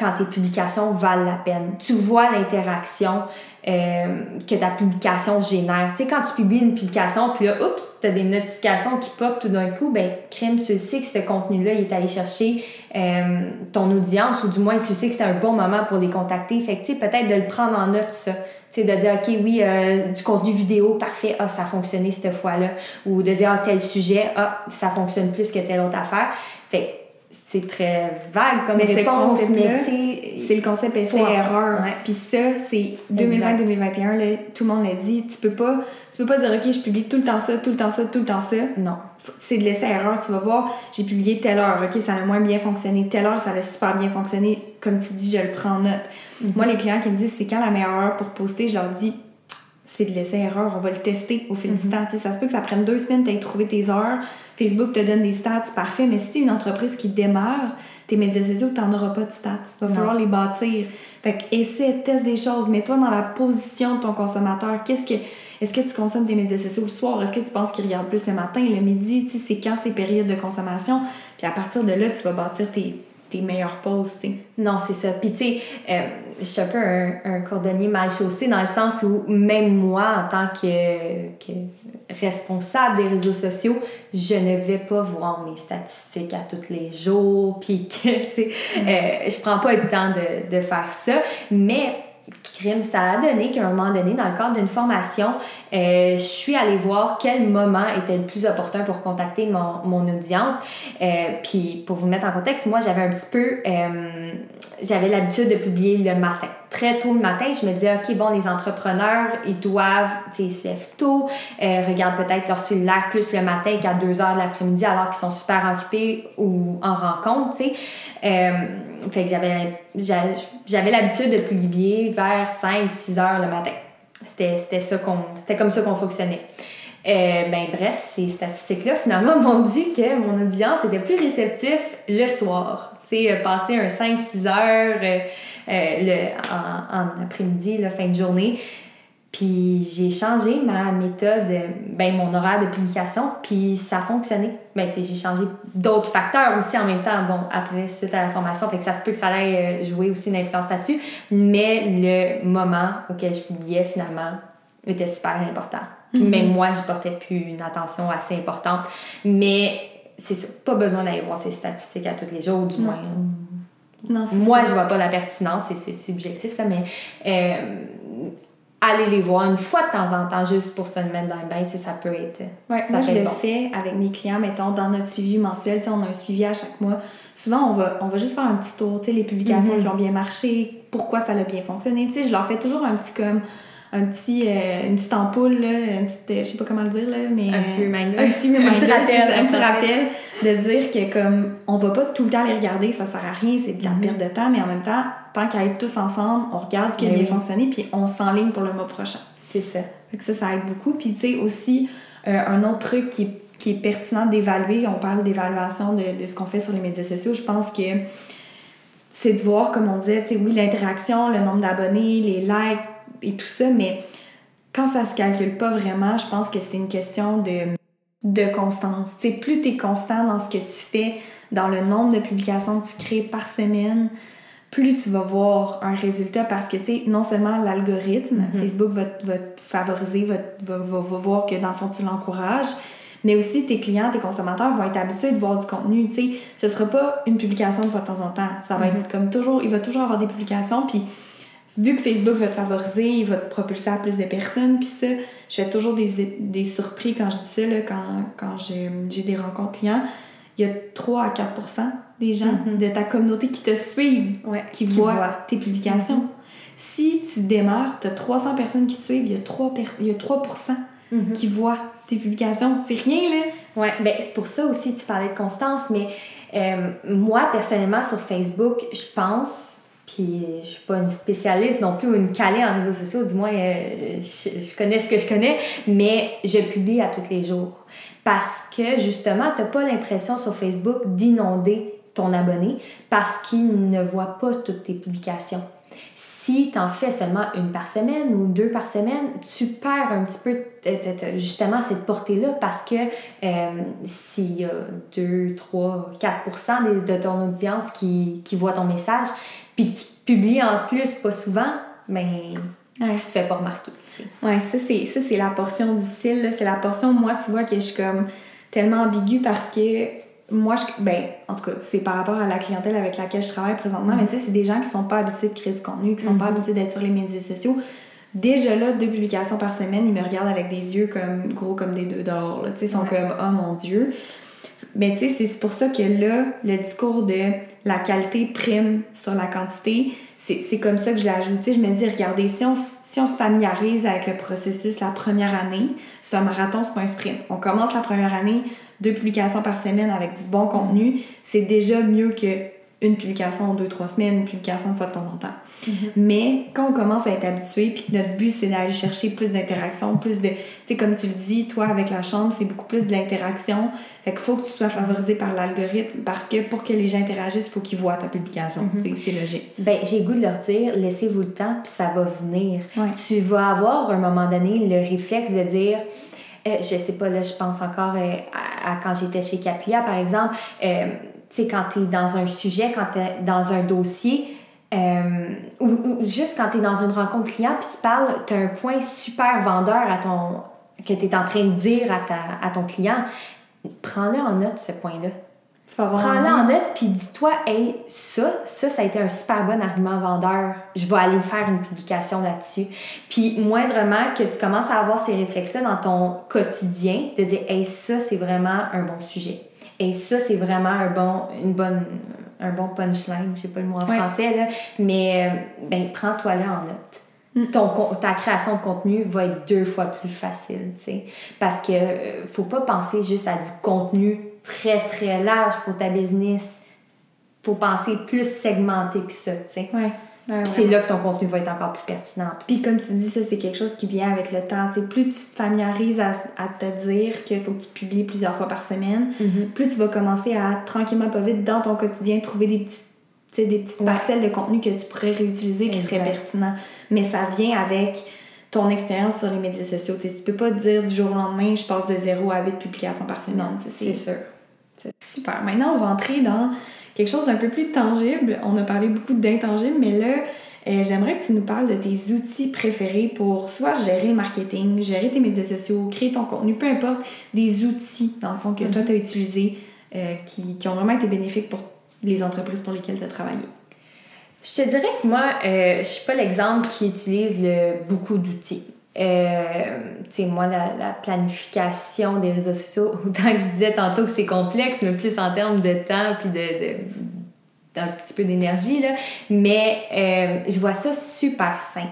quand tes publications valent la peine. Tu vois l'interaction euh, que ta publication génère. Tu sais, quand tu publies une publication, puis là, oups, tu as des notifications qui pop tout d'un coup, ben, crime, tu sais que ce contenu-là, il est allé chercher euh, ton audience, ou du moins, tu sais que c'est un bon moment pour les contacter. Fait que, tu sais, peut-être de le prendre en note, ça c'est de dire, OK, oui, euh, du contenu vidéo, parfait, ah, ça a fonctionné cette fois-là. Ou de dire, ah, tel sujet, ah, ça fonctionne plus que telle autre affaire. Fait c'est très vague comme réponse, mais c'est le concept essai-erreur. Puis ça, c'est 2020-2021, tout le monde l'a dit. Tu peux pas tu peux pas dire, OK, je publie tout le temps ça, tout le temps ça, tout le temps ça. Non. C'est de l'essai-erreur. Tu vas voir, j'ai publié telle heure, OK, ça a moins bien fonctionné. Telle heure, ça a super bien fonctionné. Comme tu dis, je le prends en note. Mhm. Moi, les clients qui me disent, c'est quand la meilleure heure pour poster, je leur dis, c'est de l'essai-erreur. On va le tester au fil du mhm. temps. ça se peut que ça prenne deux semaines de trouver tes heures. Facebook te donne des stats, parfait. Mais si tu es une entreprise qui démarre, tes médias sociaux, tu n'en auras pas de stats. Il va falloir les bâtir. Fait que essaie, teste des choses. Mets-toi dans la position de ton consommateur. Qu'est-ce que. Est-ce que tu consommes tes médias sociaux le soir? Est-ce que tu penses qu'il regarde plus le matin, le midi? Tu sais, c'est quand ces périodes de consommation? Puis à partir de là, tu vas bâtir tes, tes meilleures pauses. Non, c'est ça. Puis, tu sais, euh, je suis un peu un, un, cordonnier mal chaussé dans le sens où même moi, en tant que, que, responsable des réseaux sociaux, je ne vais pas voir mes statistiques à tous les jours, puis que, tu sais, mm. euh, je prends pas le temps de, de faire ça. Mais crime, ça a donné qu'à un moment donné, dans le cadre d'une formation, euh, je suis allée voir quel moment était le plus opportun pour contacter mon, mon audience. Euh, puis pour vous mettre en contexte, moi j'avais un petit peu, euh, j'avais l'habitude de publier le matin. Très tôt le matin, je me disais, OK, bon, les entrepreneurs, ils doivent, tu sais, ils se lèvent tôt, regardent peut-être leur cellulaire plus le matin qu'à 2 heures de l'après-midi alors qu'ils sont super occupés ou en rencontre, tu sais. fait que j'avais, j'avais l'habitude de publier vers 5-6 heures le matin. C'était ça qu'on c'était comme ça qu'on fonctionnait. Euh, ben bref, ces statistiques-là, finalement, *laughs* m'ont dit que mon audience était plus réceptif le soir. Tu sais, euh, passer un 5-6 heures euh, le, en, en après-midi, la fin de journée. Puis j'ai changé ma méthode, ben mon horaire de publication, puis ça a fonctionné. Ben tu sais, j'ai changé d'autres facteurs aussi en même temps, bon, après, suite à la formation, fait que ça se peut que ça aille jouer aussi une influence là-dessus, mais le moment auquel je publiais finalement était super important. Puis même mhm. moi, je portais plus une attention assez importante, mais c'est sûr, pas besoin d'aller voir ces statistiques à tous les jours, du moins. Non, moi, je vois pas la pertinence, c'est subjectif, là, mais... Euh, aller les voir une fois de temps en temps juste pour se mettre dans le bain, ça peut être. Ouais, moi, je le fais avec mes clients, mettons, dans notre suivi mensuel, on a un suivi à chaque mois. Souvent, on va, on va juste faire un petit tour, les publications mm-hmm. qui ont bien marché, pourquoi ça a bien fonctionné. je leur fais toujours un petit comme un petit, euh, une petite ampoule, là, une petite, euh, je sais pas comment le dire, là, mais... Un petit reminder. Un petit reminder, *laughs* un petit rappel, un petit rappel de dire que comme on va pas tout le temps les regarder, ça sert à rien, c'est de la mm-hmm. perte de temps, mais en même temps, tant qu'à être tous ensemble, on regarde ce qui a bien fonctionné, puis on s'enligne pour le mois prochain. C'est ça. Fait ça, ça aide beaucoup. Puis tu sais, aussi, euh, un autre truc qui, qui est pertinent d'évaluer, on parle d'évaluation de, de ce qu'on fait sur les médias sociaux, je pense que c'est de voir, comme on disait, tu sais, oui, l'interaction, le nombre d'abonnés, les likes, et tout ça, mais quand ça se calcule pas vraiment, je pense que c'est une question de, de constance. sais, plus tu es constant dans ce que tu fais, dans le nombre de publications que tu crées par semaine, plus tu vas voir un résultat parce que, tu sais, non seulement l'algorithme, mm-hmm. Facebook va, va, te favoriser, va, va, va, voir que dans le fond tu l'encourages, mais aussi tes clients, tes consommateurs vont être habitués de voir du contenu. Tu sais, ce sera pas une publication une fois de temps en temps. Ça va mm-hmm. être comme toujours, il va toujours avoir des publications, puis vu que Facebook va te favoriser, il va te propulser à plus de personnes. Puis ça, je fais toujours des, des surpris quand je dis ça, là, quand, quand j'ai des rencontres clients. Il y a 3 à 4% des gens Mhm. de ta communauté qui te suivent, Ouais, qui, qui voient, voient. tes publications. Si tu démarres, tu as 300 personnes qui te suivent, il y a 3, per- il y a 3 Mhm. qui voient tes publications. C'est rien, là. Ouais, ben c'est pour ça aussi tu parlais de constance, mais euh, moi personnellement sur Facebook, je pense, puis je suis pas une spécialiste non plus ou une calée en réseaux sociaux, du moins euh, je, connais ce que je connais, mais je publie à tous les jours parce que justement t'as pas l'impression sur Facebook d'inonder ton abonné parce qu'il ne voit pas toutes tes publications. Si tu en fais seulement une par semaine ou deux par semaine, tu perds un petit peu justement cette portée-là parce que euh, s'il y a 2, 3, 4 de, de ton audience qui, qui voit ton message, puis tu publies en plus pas souvent, ben Ouais. tu te fais pas remarquer. Ouais, ça c'est ça c'est la portion difficile, c'est la portion moi tu vois que je suis comme tellement ambiguë parce que moi je ben en tout cas, c'est par rapport à la clientèle avec laquelle je travaille présentement, mais tu sais c'est des gens qui sont pas habitués de créer du contenu, qui sont pas Mhm. habitués d'être sur les médias sociaux. Déjà là, deux publications par semaine, ils me regardent avec des yeux comme gros comme des deux dollars, là. Tu sais, ils sont Ouais. comme oh mon dieu. Mais tu sais, c'est pour ça que là, le discours de la qualité prime sur la quantité, c'est comme ça que je l'ai ajouté. Je me dis, regardez, si on, si on se familiarise avec le processus la première année, c'est un marathon, c'est pas un sprint. On commence la première année, deux publications par semaine avec du bon contenu, c'est déjà mieux que une publication en deux, trois semaines, une publication une fois de temps en temps. Mais quand on commence à être habitué, puis que notre but c'est d'aller chercher plus d'interaction, plus de. Tu sais, comme tu le dis, toi avec la chambre, c'est beaucoup plus de l'interaction. Fait qu'il faut que tu sois favorisé par l'algorithme parce que pour que les gens interagissent, il faut qu'ils voient ta publication. Mhm. C'est logique. Ben, j'ai goût de leur dire, laissez-vous le temps, puis ça va venir. Ouais. Tu vas avoir à un moment donné le réflexe de dire, euh, je sais pas, là, je pense encore euh, à, à quand j'étais chez Caplia, par exemple, euh, tu sais, quand tu es dans un sujet, quand tu es dans un dossier, euh, ou, ou juste quand tu es dans une rencontre client, puis tu parles, tu as un point super vendeur à ton, que tu es en train de dire à, ta, à ton client, prends-le en note, ce point-là. Prends-le en note, puis dis-toi, hey, ça, ça, ça a été un super bon argument vendeur. Je vais aller faire une publication là-dessus. Puis, moindrement que tu commences à avoir ces réflexes-là dans ton quotidien, de dire, hey, ça, c'est vraiment un bon sujet. Et ça, c'est vraiment un bon, une bonne, un bon punchline. Je sais pas le mot en Ouais. français, là. Mais, euh, ben, prends-toi là en note. Mm. Ton, ta création de contenu va être deux fois plus facile, tu sais. Parce que euh, faut pas penser juste à du contenu très, très large pour ta business. Faut penser plus segmenté que ça, tu sais. Ouais. Ouais, c'est là que ton contenu va être encore plus pertinent. Puis comme tu dis, ça, c'est quelque chose qui vient avec le temps. Tu sais, plus tu te familiarises à, à te dire qu'il faut que tu publies plusieurs fois par semaine, Mhm. plus tu vas commencer à tranquillement, pas vite, dans ton quotidien, trouver des petites, des petites Ouais. parcelles de contenu que tu pourrais réutiliser qui seraient pertinents. Mais ça vient avec ton expérience sur les médias sociaux. Tu sais, tu peux pas te dire du jour au lendemain, je passe de 0 à 8 publications par semaine. C'est sûr. Super. Maintenant, on va entrer dans quelque chose d'un peu plus tangible. On a parlé beaucoup d'intangibles, mais là, euh, j'aimerais que tu nous parles de tes outils préférés pour soit gérer le marketing, gérer tes médias sociaux, créer ton contenu, peu importe, des outils, dans le fond, que toi, tu as utilisés, euh, qui, qui ont vraiment été bénéfiques pour les entreprises pour lesquelles tu as travaillé. Je te dirais que moi, euh, je suis pas l'exemple qui utilise le, beaucoup d'outils. Euh, tu sais, moi, la, la planification des réseaux sociaux, *laughs* autant que je disais tantôt que c'est complexe, mais plus en termes de temps puis de, de d'un petit peu d'énergie, là. Mais euh, je vois ça super simple.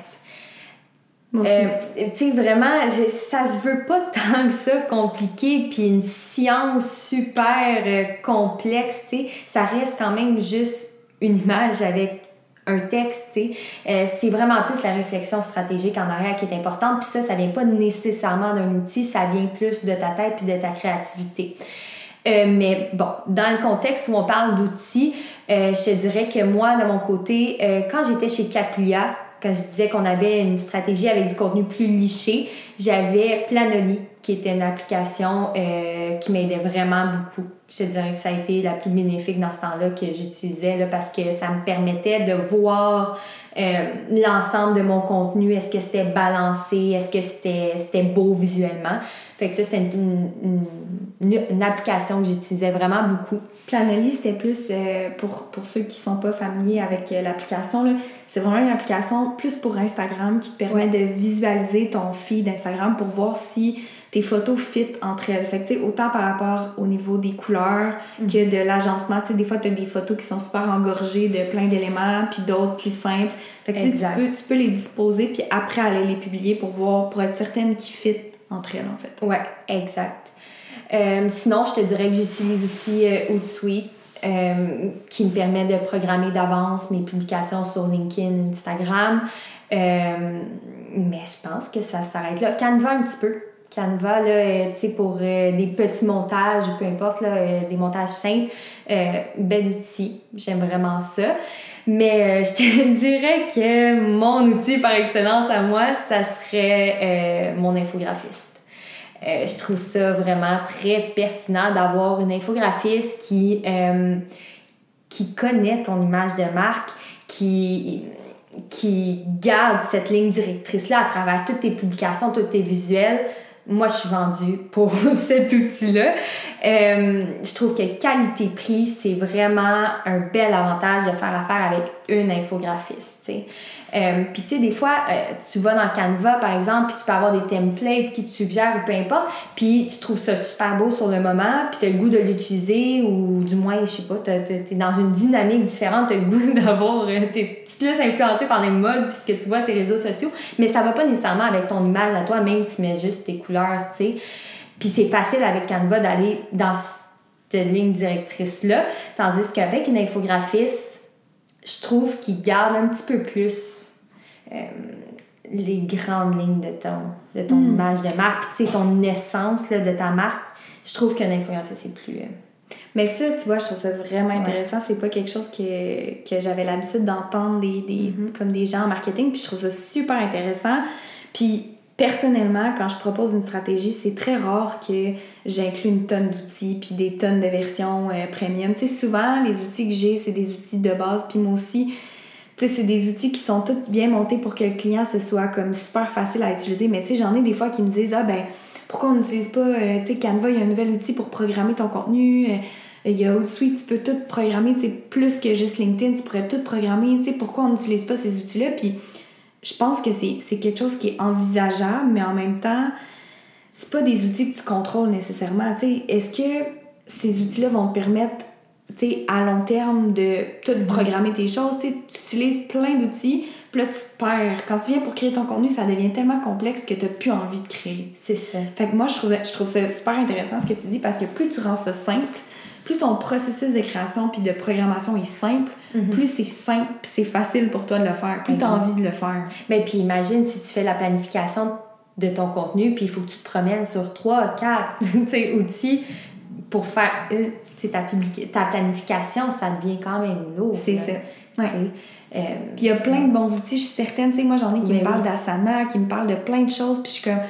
Moi aussi. Euh, tu sais, vraiment, ça se veut pas *laughs* tant que ça compliqué, puis une science super euh, complexe, tu sais. Ça reste quand même juste une image avec un texte. Euh, c'est vraiment plus la réflexion stratégique en arrière qui est importante, puis ça, ça vient pas nécessairement d'un outil, ça vient plus de ta tête puis de ta créativité. Euh, mais bon, dans le contexte où on parle d'outils, euh, je te dirais que moi, de mon côté, quand j'étais chez Caplia, quand je disais qu'on avait une stratégie avec du contenu plus liché, j'avais Planoly qui était une application euh, qui m'aidait vraiment beaucoup. Je te dirais que ça a été la plus bénéfique dans ce temps-là que j'utilisais parce que ça me permettait de voir euh, l'ensemble de mon contenu. Est-ce que c'était balancé? Est-ce que c'était beau visuellement? Fait que ça, c'était une, une, une, application que j'utilisais vraiment beaucoup. Planoly, c'était plus, euh, pour, pour ceux qui sont pas familiers avec l'application, c'est vraiment une application plus pour Instagram qui te permet de visualiser ton feed d'Instagram pour voir si tes photos fit entre elles. Fait que, autant par rapport au niveau des couleurs mm. que de l'agencement. Tu sais, des fois, tu as des photos qui sont super engorgées de plein d'éléments, puis d'autres plus simples. Fait que, tu peux, tu peux les disposer, puis après aller les publier pour voir, pour être certaine qu'ils fit entre elles, en fait. Ouais, exact. Euh, sinon, je te dirais que j'utilise aussi euh, Hootsuite euh, qui me permet de programmer d'avance mes publications sur LinkedIn, Instagram. Euh, mais je pense que ça s'arrête là. Canva un petit peu. Canva, là, euh, sais, pour des petits montages, peu importe, là, des montages simples, bel outil. J'aime vraiment ça. Mais *laughs* je te dirais que mon outil par excellence à moi, ça serait mon infographiste. Euh, je trouve ça vraiment très pertinent d'avoir une infographiste qui, euh, qui connaît ton image de marque, qui, qui garde cette ligne directrice-là à travers toutes tes publications, tous tes visuels. Moi, je suis vendue pour *laughs* cet outil-là. Euh, je trouve que qualité-prix, c'est vraiment un bel avantage de faire affaire avec une infographiste. Euh, puis tu sais, des fois, euh, tu vas dans Canva, par exemple, puis tu peux avoir des templates qui te suggèrent ou peu importe, puis tu trouves ça super beau sur le moment, puis tu as le goût de l'utiliser, ou du moins, je sais pas, tu es dans une dynamique différente, tu as le goût *laughs* d'avoir, euh, t'es plus influencé par les modes, puis que tu vois les réseaux sociaux, mais ça va pas nécessairement avec ton image à toi, même si tu mets juste tes couleurs, tu sais. Puis c'est facile avec Canva d'aller dans cette ligne directrice-là, tandis qu'avec une infographiste, je trouve qu'il garde un petit peu plus euh, les grandes lignes de ton, de ton hmm. image de marque, tu sais, ton essence là, de ta marque, je trouve qu'un infographiste, c'est plus... Euh, mais ça, tu vois, je trouve ça vraiment intéressant. C'est pas quelque chose que, que j'avais l'habitude d'entendre des, des mm-hmm. comme des gens en marketing, puis je trouve ça super intéressant. Puis personnellement, quand je propose une stratégie, c'est très rare que j'inclue une tonne d'outils puis des tonnes de versions euh, premium. Tu sais, souvent, les outils que j'ai, c'est des outils de base. Puis moi aussi, c'est des outils qui sont tous bien montés pour que le client se soit comme super facile à utiliser. Mais tu sais, j'en ai des fois qui me disent Ah ben, pourquoi on n'utilise pas, euh, tu sais, Canva, il y a un nouvel outil pour programmer ton contenu. Euh, il y a Outsuite, tu peux tout programmer, tu plus que juste LinkedIn, tu pourrais tout programmer, tu sais, pourquoi on n'utilise pas ces outils-là? Puis je pense que c'est quelque chose qui est envisageable, mais en même temps, c'est pas des outils que tu contrôles nécessairement. Est-ce que ces outils-là vont te permettre à long terme de tout mm-hmm. programmer tes choses? tu utilises plein d'outils, puis là, tu te perds. Quand tu viens pour créer ton contenu, ça devient tellement complexe que tu n'as plus envie de créer. C'est ça. Fait que moi, je trouve, je trouve ça super intéressant ce que tu dis parce que plus tu rends ça simple, plus ton processus de création puis de programmation est simple, mm-hmm. plus c'est simple puis c'est facile pour toi de le faire, plus tu as envie de le faire. Mais puis imagine si tu fais la planification de ton contenu, puis il faut que tu te promènes sur trois, quatre *laughs* outils pour faire une, ta, ta planification, ça devient quand même lourd. C'est ça. Euh, puis il y a plein de bons outils, je suis certaine. sais moi, j'en ai qui me parlent d'Asana, qui me parlent de plein de choses. Puis je suis comme,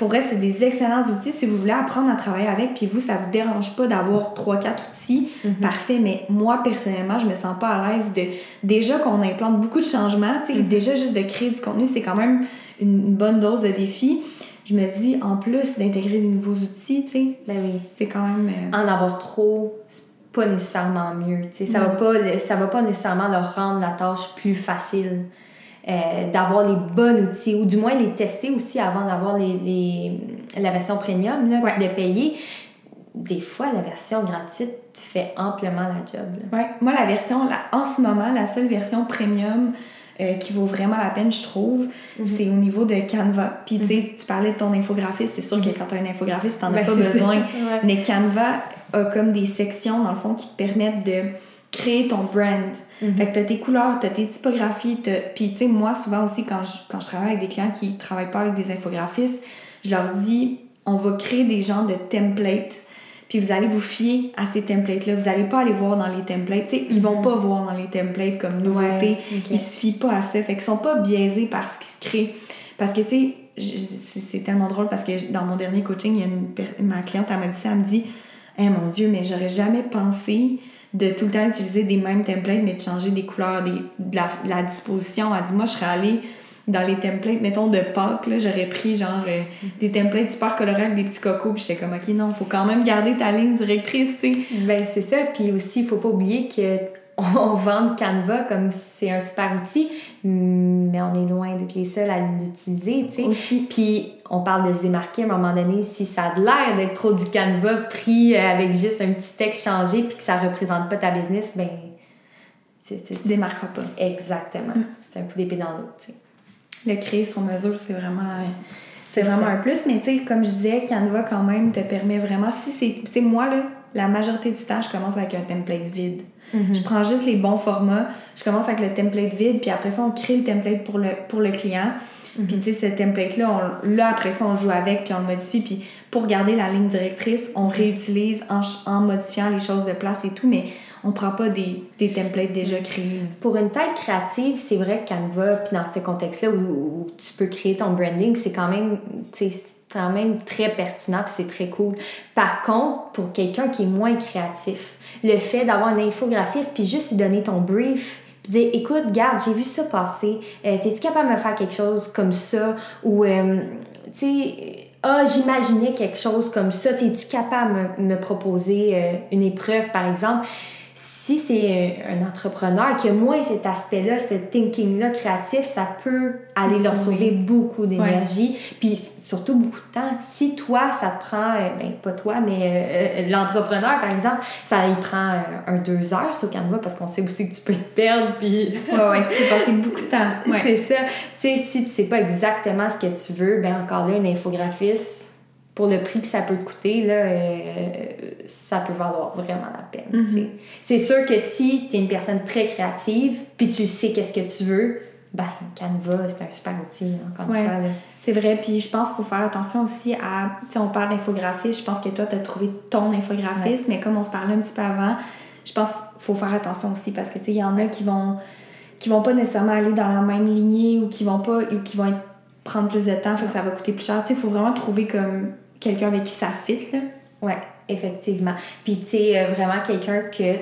pour vrai, c'est des excellents outils si vous voulez apprendre à travailler avec. Puis vous, ça vous dérange pas d'avoir 3-4 outils. Mhm. Parfait. Mais moi, personnellement, je me sens pas à l'aise de. Déjà qu'on implante beaucoup de changements, tu sais, mhm. déjà juste de créer du contenu, c'est quand même une bonne dose de défi je me dis, en plus d'intégrer des nouveaux outils, tu sais, ben oui. c'est quand même... Euh, en avoir trop, c'est pas nécessairement mieux, tu sais. Ça, va pas, ça va pas nécessairement leur rendre la tâche plus facile. Euh, d'avoir les bons outils, ou du moins les tester aussi avant d'avoir les, les, la version premium, là, de payer. Des fois, la version gratuite fait amplement la job. Ouais. Moi, la version, en ce moment, la seule version premium euh, qui vaut vraiment la peine, je trouve, mhm. c'est au niveau de Canva. Puis, tu sais, mhm. tu parlais de ton infographiste, c'est sûr que quand tu as un infographiste, tu n'en as ben, pas besoin. Mais Canva a comme des sections, dans le fond, qui te permettent de créer ton brand. Fait que tu as tes couleurs, tu as tes typographies. Puis, tu sais, moi, souvent aussi, quand je, quand je travaille avec des clients qui ne travaillent pas avec des infographistes, je leur dis, on va créer des genres de templates puis vous allez vous fier à ces templates-là. Vous n'allez pas aller voir dans les templates. T'sais, ils vont mhm. pas voir dans les templates comme nouveauté. Ils se fient pas à ça. Fait qu'ils sont pas biaisés par ce qui se crée. Parce que, tu sais, c'est tellement drôle parce que dans mon dernier coaching, il y a une ma cliente, elle m'a dit ça, elle me dit Eh mon Dieu, mais j'aurais jamais pensé de tout le temps utiliser des mêmes templates, mais de changer des couleurs, des, de, la, de la disposition. Elle dit Moi, je serais allée dans les templates, mettons, de Pâques, là, j'aurais pris genre euh, des templates super colorés avec des petits cocos, puis j'étais comme Ok, non, faut quand même garder ta ligne directrice, tu sais. Ben, c'est ça. Puis aussi, il faut pas oublier que on vend Canva comme c'est un super outil, mais on est loin d'être les seuls à l'utiliser, tu sais. Aussi. Puis on parle de se démarquer à un moment donné, si ça a l'air d'être trop du Canva pris euh, avec juste un petit texte changé puis que ça représente pas ta business, ben tu, tu- Tu te démarqueras pas. Exactement. C'est un coup d'épée dans l'autre, tu sais. Le créer sur mesure, c'est vraiment. euh, C'est C'est vraiment ça. un plus, mais tu sais, comme je disais, Canva quand même te permet vraiment, si c'est, tu sais, moi là, la majorité du temps, je commence avec un template vide. Mhm. Je prends juste les bons formats, je commence avec le template vide, puis après ça, on crée le template pour le, pour le client. Mhm. Puis tu sais, ce template-là, là, après ça, on joue avec, puis on le modifie, puis pour garder la ligne directrice, Mhm. on réutilise en, en modifiant les choses de place et tout, mais on prend pas des, des templates déjà créés. Pour une tête créative, c'est vrai que Canva, puis dans ce contexte-là où, où tu peux créer ton branding, c'est quand même, tu sais, quand même très pertinent puis c'est très cool. Par contre, pour quelqu'un qui est moins créatif, le fait d'avoir une infographiste puis juste lui donner ton brief puis dire écoute, garde, j'ai vu ça passer, euh, t'es-tu capable de me faire quelque chose comme ça? Ou euh, tu sais ah, j'imaginais quelque chose comme ça, t'es-tu capable de me, me proposer euh, une épreuve par exemple? Si c'est un, entrepreneur qui a moins cet aspect-là, ce thinking-là créatif, ça peut aller leur sauver beaucoup d'énergie, puis surtout beaucoup de temps. Si toi, ça te prend, euh, ben pas toi, mais euh, euh, l'entrepreneur, par exemple, ça il prend euh, un deux heures sur Canva parce qu'on sait aussi que tu peux te perdre, puis Ouais, ouais, tu peux passer beaucoup de temps. *laughs* Ouais. c'est ça. Tu sais, si tu sais pas exactement ce que tu veux, ben encore là, une infographiste, pour le prix que ça peut te coûter, là, euh, ça peut valoir vraiment la peine. sais. C'est sûr que si tu es une personne très créative, puis tu sais qu'est-ce que tu veux, ben Canva, c'est un super outil, encore une Ouais. C'est vrai, puis je pense qu'il faut faire attention aussi à. Tu sais, on parle d'infographiste, je pense que toi, tu as trouvé ton infographiste, mais comme on se parlait un petit peu avant, je pense qu'il faut faire attention aussi parce que, tu sais, il y en a qui vont qui vont pas nécessairement aller dans la même lignée ou qui vont pas ou qui vont prendre plus de temps, fait que ça va coûter plus cher. Tu sais, il faut vraiment trouver comme quelqu'un avec qui ça fit, là. Ouais, effectivement. Puis tu sais, euh, vraiment quelqu'un que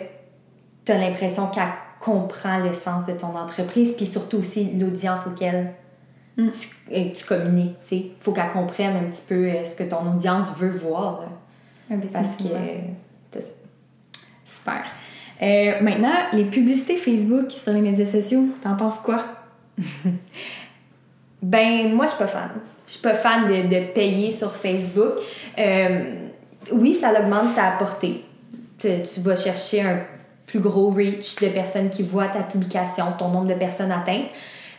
tu as l'impression qu'elle comprend l'essence de ton entreprise, puis surtout aussi l'audience auquel Mm. tu, euh, tu communiques. Tu sais, faut qu'elle comprenne un petit peu euh, ce que ton audience veut voir. là. parce que. Super. Euh, maintenant, les publicités Facebook sur les médias sociaux, t'en penses quoi? *laughs* Ben, moi, je suis pas fan. Je suis pas fan de, de payer sur Facebook. Euh, oui, ça augmente ta portée. Tu, vas chercher un plus gros reach de personnes qui voient ta publication, ton nombre de personnes atteintes.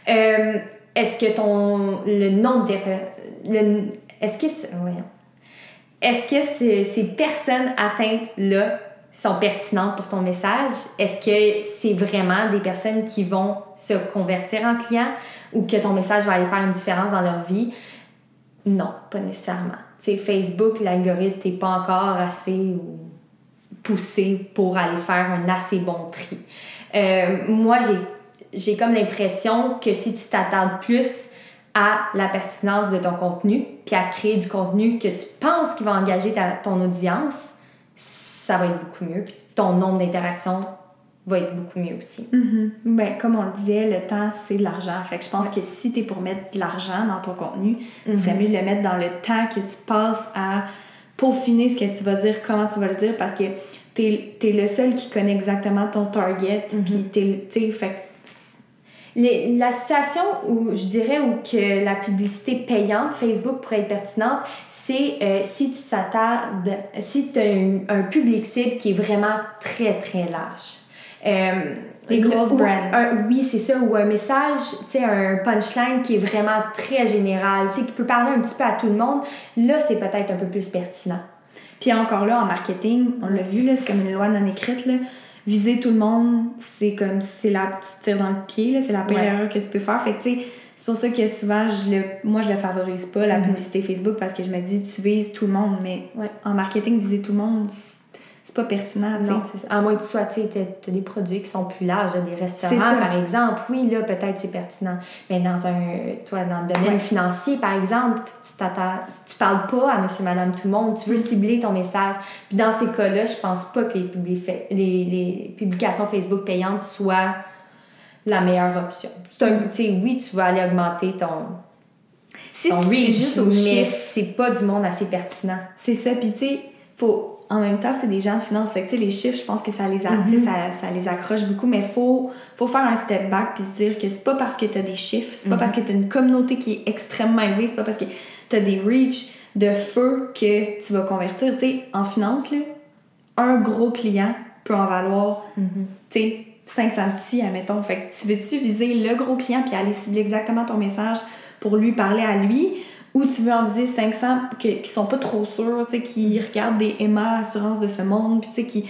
Euh, est-ce que ton le nombre de est-ce que voyons. est-ce que ces- ces personnes atteintes là sont pertinentes pour ton message? Est-ce que c'est vraiment des personnes qui vont se convertir en clients ou que ton message va aller faire une différence dans leur vie? Non, pas nécessairement. Facebook, l'algorithme n'est pas encore assez ou poussé pour aller faire un assez bon tri. Euh, moi, j'ai j'ai comme l'impression que si tu t'attardes plus à la pertinence de ton contenu, puis à créer du contenu que tu penses qui va engager ta, ton audience, ça va être beaucoup mieux. Puis ton nombre d'interactions va être beaucoup mieux aussi. Mhm. Ben, comme on le disait, le temps, c'est de l'argent. Fait que je pense que si t'es pour mettre de l'argent dans ton contenu, Mhm. ce serait mieux de le mettre dans le temps que tu passes à peaufiner ce que tu vas dire, comment tu vas le dire, parce que t'es es le seul qui connaît exactement ton target, puis t'es, tu sais, fait Les- la situation où je dirais où que la publicité payante Facebook pourrait être pertinente, c'est euh, si tu t'attardes, si tu as un, un public cible qui est vraiment très très large. Euh, Les grosses brands. un- oui, c'est ça, ou un message, tu sais, un punchline qui est vraiment très général, tu sais, qui peut parler un petit peu à tout le monde, là, c'est peut-être un peu plus pertinent. Puis encore là, en marketing, on l'a vu, là, c'est comme une loi non écrite. Là. Viser tout le monde, c'est comme c'est la tu te tires dans le pied, là, c'est la pire Ouais. erreur que tu peux faire. Fait que tu sais, c'est pour ça que souvent, je le, moi, je le favorise pas, la Mhm. publicité Facebook, parce que je me dis, tu vises tout le monde. Mais Ouais. en marketing, viser tout le monde, c'est- c'est pas pertinent. Non, c'est ça. À moins que tu sois, tu t'as des produits qui sont plus larges, des restaurants, par exemple. Oui, là, peut-être c'est pertinent. Mais dans un, toi, dans le domaine Ouais. financier, par exemple, tu t'attends, tu parles pas à monsieur, madame, tout le monde. Tu veux Mm. cibler ton message. Puis dans ces cas-là, je pense pas que les, publi- les, les publications Facebook payantes soient la meilleure option. Un, tu sais, oui, tu vas aller augmenter ton, Si tu fais juste aux mais c'est pas du monde assez pertinent. c'est ça. Puis tu sais, faut... En même temps, c'est des gens de finance. Fait que, tu sais, les chiffres, je pense que ça les, a, tu sais, ça, ça les accroche beaucoup. Mais faut, faut faire un step back puis se dire que c'est pas parce que tu as des chiffres, c'est pas parce que tu as une communauté qui est extrêmement élevée, c'est pas parce que tu as des reach de feu que tu vas convertir. Tu sais, en finance, là, un gros client peut en valoir, tu sais, 500 petits, admettons. Fait que tu veux-tu viser le gros client puis aller cibler exactement ton message pour lui parler à lui? Ou tu veux en viser 500 que- qui sont pas trop sûrs, tu sais, qui regardent des Emma Assurance de ce monde puis tu sais, qui...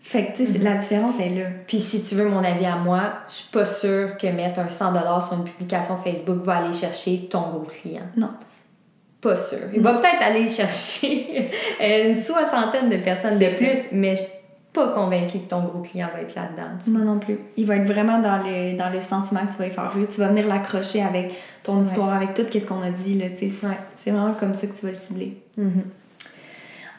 Fait que, tu sais, c'est- la différence est là. Puis si tu veux mon avis à moi, je suis pas sûre que mettre un 100$ sur une publication Facebook va aller chercher ton gros client. Non. Pas sûr. Il va peut-être aller chercher *laughs* euh, une soixantaine de personnes de plus, mais je pas convaincue que ton gros client va être là-dedans. Moi non plus. Il va être vraiment dans le, dans le sentiment que tu vas y faire vivre. Tu vas venir l'accrocher avec ton histoire, avec tout ce qu'on a dit. Là, Ouais. c'est vraiment comme ça que tu vas le cibler. Mhm.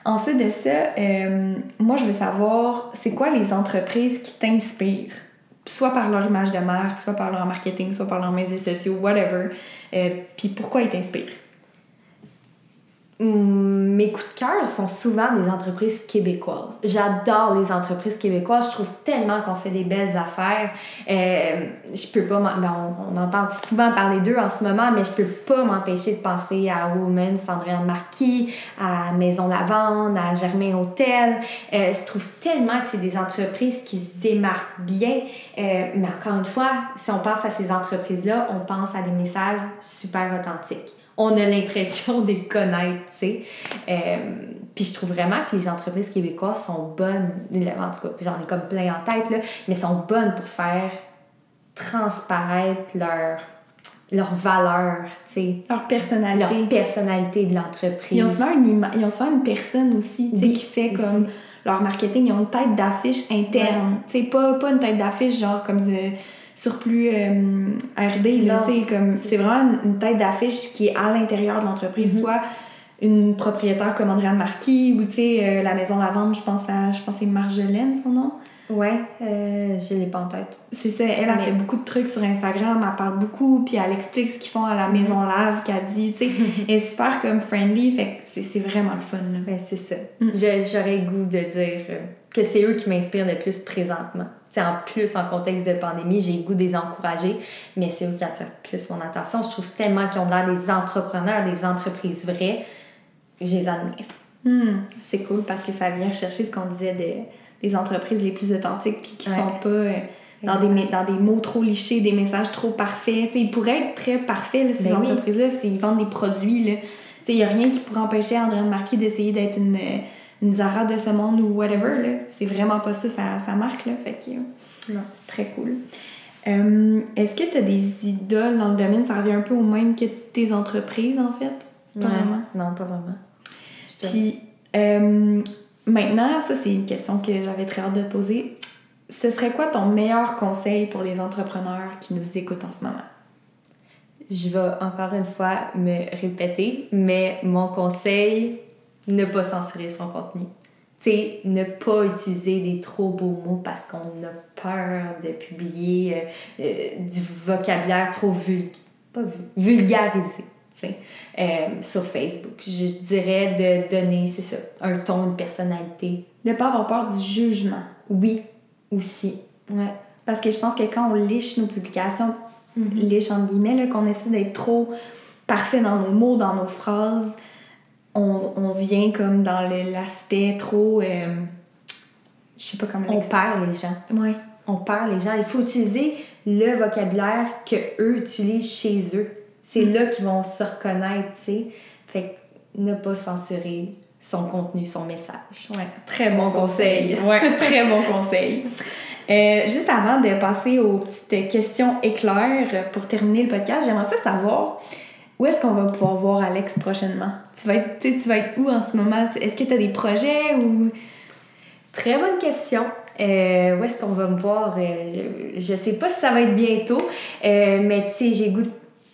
Ensuite de ça, euh, moi, je veux savoir, c'est quoi les entreprises qui t'inspirent? Soit par leur image de marque, soit par leur marketing, soit par leurs médias sociaux, whatever. Euh, Puis pourquoi ils t'inspirent? Mes coups de cœur sont souvent des entreprises québécoises. J'adore les entreprises québécoises. Je trouve tellement qu'on fait des belles affaires. Euh, je peux pas. ben, on, on entend souvent parler d'eux en ce moment, mais je peux pas m'empêcher de penser à Woman, Sandrine Marquis, à Maison Lavande, à Germain Hôtel. Euh, je trouve tellement que c'est des entreprises qui se démarquent bien. Euh, mais encore une fois, si on pense à ces entreprises-là, on pense à des messages super authentiques on a l'impression *laughs* de les connaître, tu sais. Euh, puis je trouve vraiment que les entreprises québécoises sont bonnes, en tout cas, j'en ai comme plein en tête, là, mais sont bonnes pour faire transparaître leur, leur valeur, tu sais, Leur personnalité. leur personnalité de l'entreprise. Ils ont souvent une, ils ont souvent une personne aussi, tu sais, Oui, qui fait aussi. comme leur marketing. Ils ont une tête d'affiche interne. Tu sais, pas, pas une tête d'affiche genre comme de surplus euh, RD, là, comme... C'est vraiment une, une tête d'affiche qui est à l'intérieur de l'entreprise. Mhm. Soit une propriétaire comme Andréane Marquis ou, tu sais, euh, la maison Lavande, je pense à... Je pense c'est Marjolaine, son nom. Ouais, euh, je l'ai pas en tête. C'est ça, elle a Mais- fait beaucoup de trucs sur Instagram, elle parle beaucoup, puis elle explique ce qu'ils font à la maison lave, qu'elle dit, tu sais, *laughs* elle est super comme friendly, fait que c'est vraiment le fun, là. Ben, c'est ça. Mm. J'aurais goût de dire euh, que c'est eux qui m'inspirent le plus présentement. C'est en plus en contexte de pandémie, j'ai le goût de les encourager, mais c'est eux qui attirent plus mon attention. Je trouve tellement qu'ils ont l'air des entrepreneurs, des entreprises vraies, je les admire. Hmm, c'est cool parce que ça vient chercher ce qu'on disait de, des entreprises les plus authentiques puis qui Ouais. sont pas euh, dans, des, dans des mots trop lichés, des messages trop parfaits. Ils pourraient être très parfaits, là, ces Ben oui. entreprises-là, s'ils vendent des produits. Il n'y a rien qui pourrait empêcher Andréane Marquis d'essayer d'être une, euh, une Zara de ce monde ou whatever. là. C'est vraiment pas ça, sa, sa marque. Là. Fait que, Non. c'est très cool. Euh, Est-ce que tu as des idoles dans le domaine? Ça revient un peu au même que tes entreprises, en fait? Pas Ouais. vraiment. Non, pas vraiment. Te- Puis euh, maintenant, ça c'est une question que j'avais très hâte de te poser. Ce serait quoi ton meilleur conseil pour les entrepreneurs qui nous écoutent en ce moment? Je vais encore une fois me répéter, mais mon conseil, ne pas censurer son contenu. Tu sais, ne pas utiliser des trop beaux mots parce qu'on a peur de publier euh, euh, du vocabulaire trop pas vul vulgarisé. euh, sur Facebook. Je dirais de donner, c'est ça, un ton, une personnalité. Ne pas avoir peur du jugement. Oui, aussi. Ouais. Parce que je pense que quand on liche nos publications, Mhm. liche entre guillemets, qu'on essaie d'être trop parfait dans nos mots, dans nos phrases, on, on vient comme dans l'aspect trop. euh, je sais pas comment On perd les gens. Ouais. on perd les gens. Il faut utiliser le vocabulaire que eux utilisent chez eux. C'est Mm. là qu'ils vont se reconnaître, tu sais. Fait que ne pas censurer son contenu, son message. Ouais, très bon conseil. conseil. *laughs* Ouais, très bon conseil. Euh, juste avant de passer aux petites questions éclairs pour terminer le podcast, j'aimerais ça savoir où est-ce qu'on va pouvoir voir Alex prochainement? Tu vas être, tu vas être où en ce moment? Est-ce que tu as des projets ou? Très bonne question. Euh, où est-ce qu'on va me voir? Euh, je, ne sais pas si ça va être bientôt, euh, mais tu sais, j'ai goût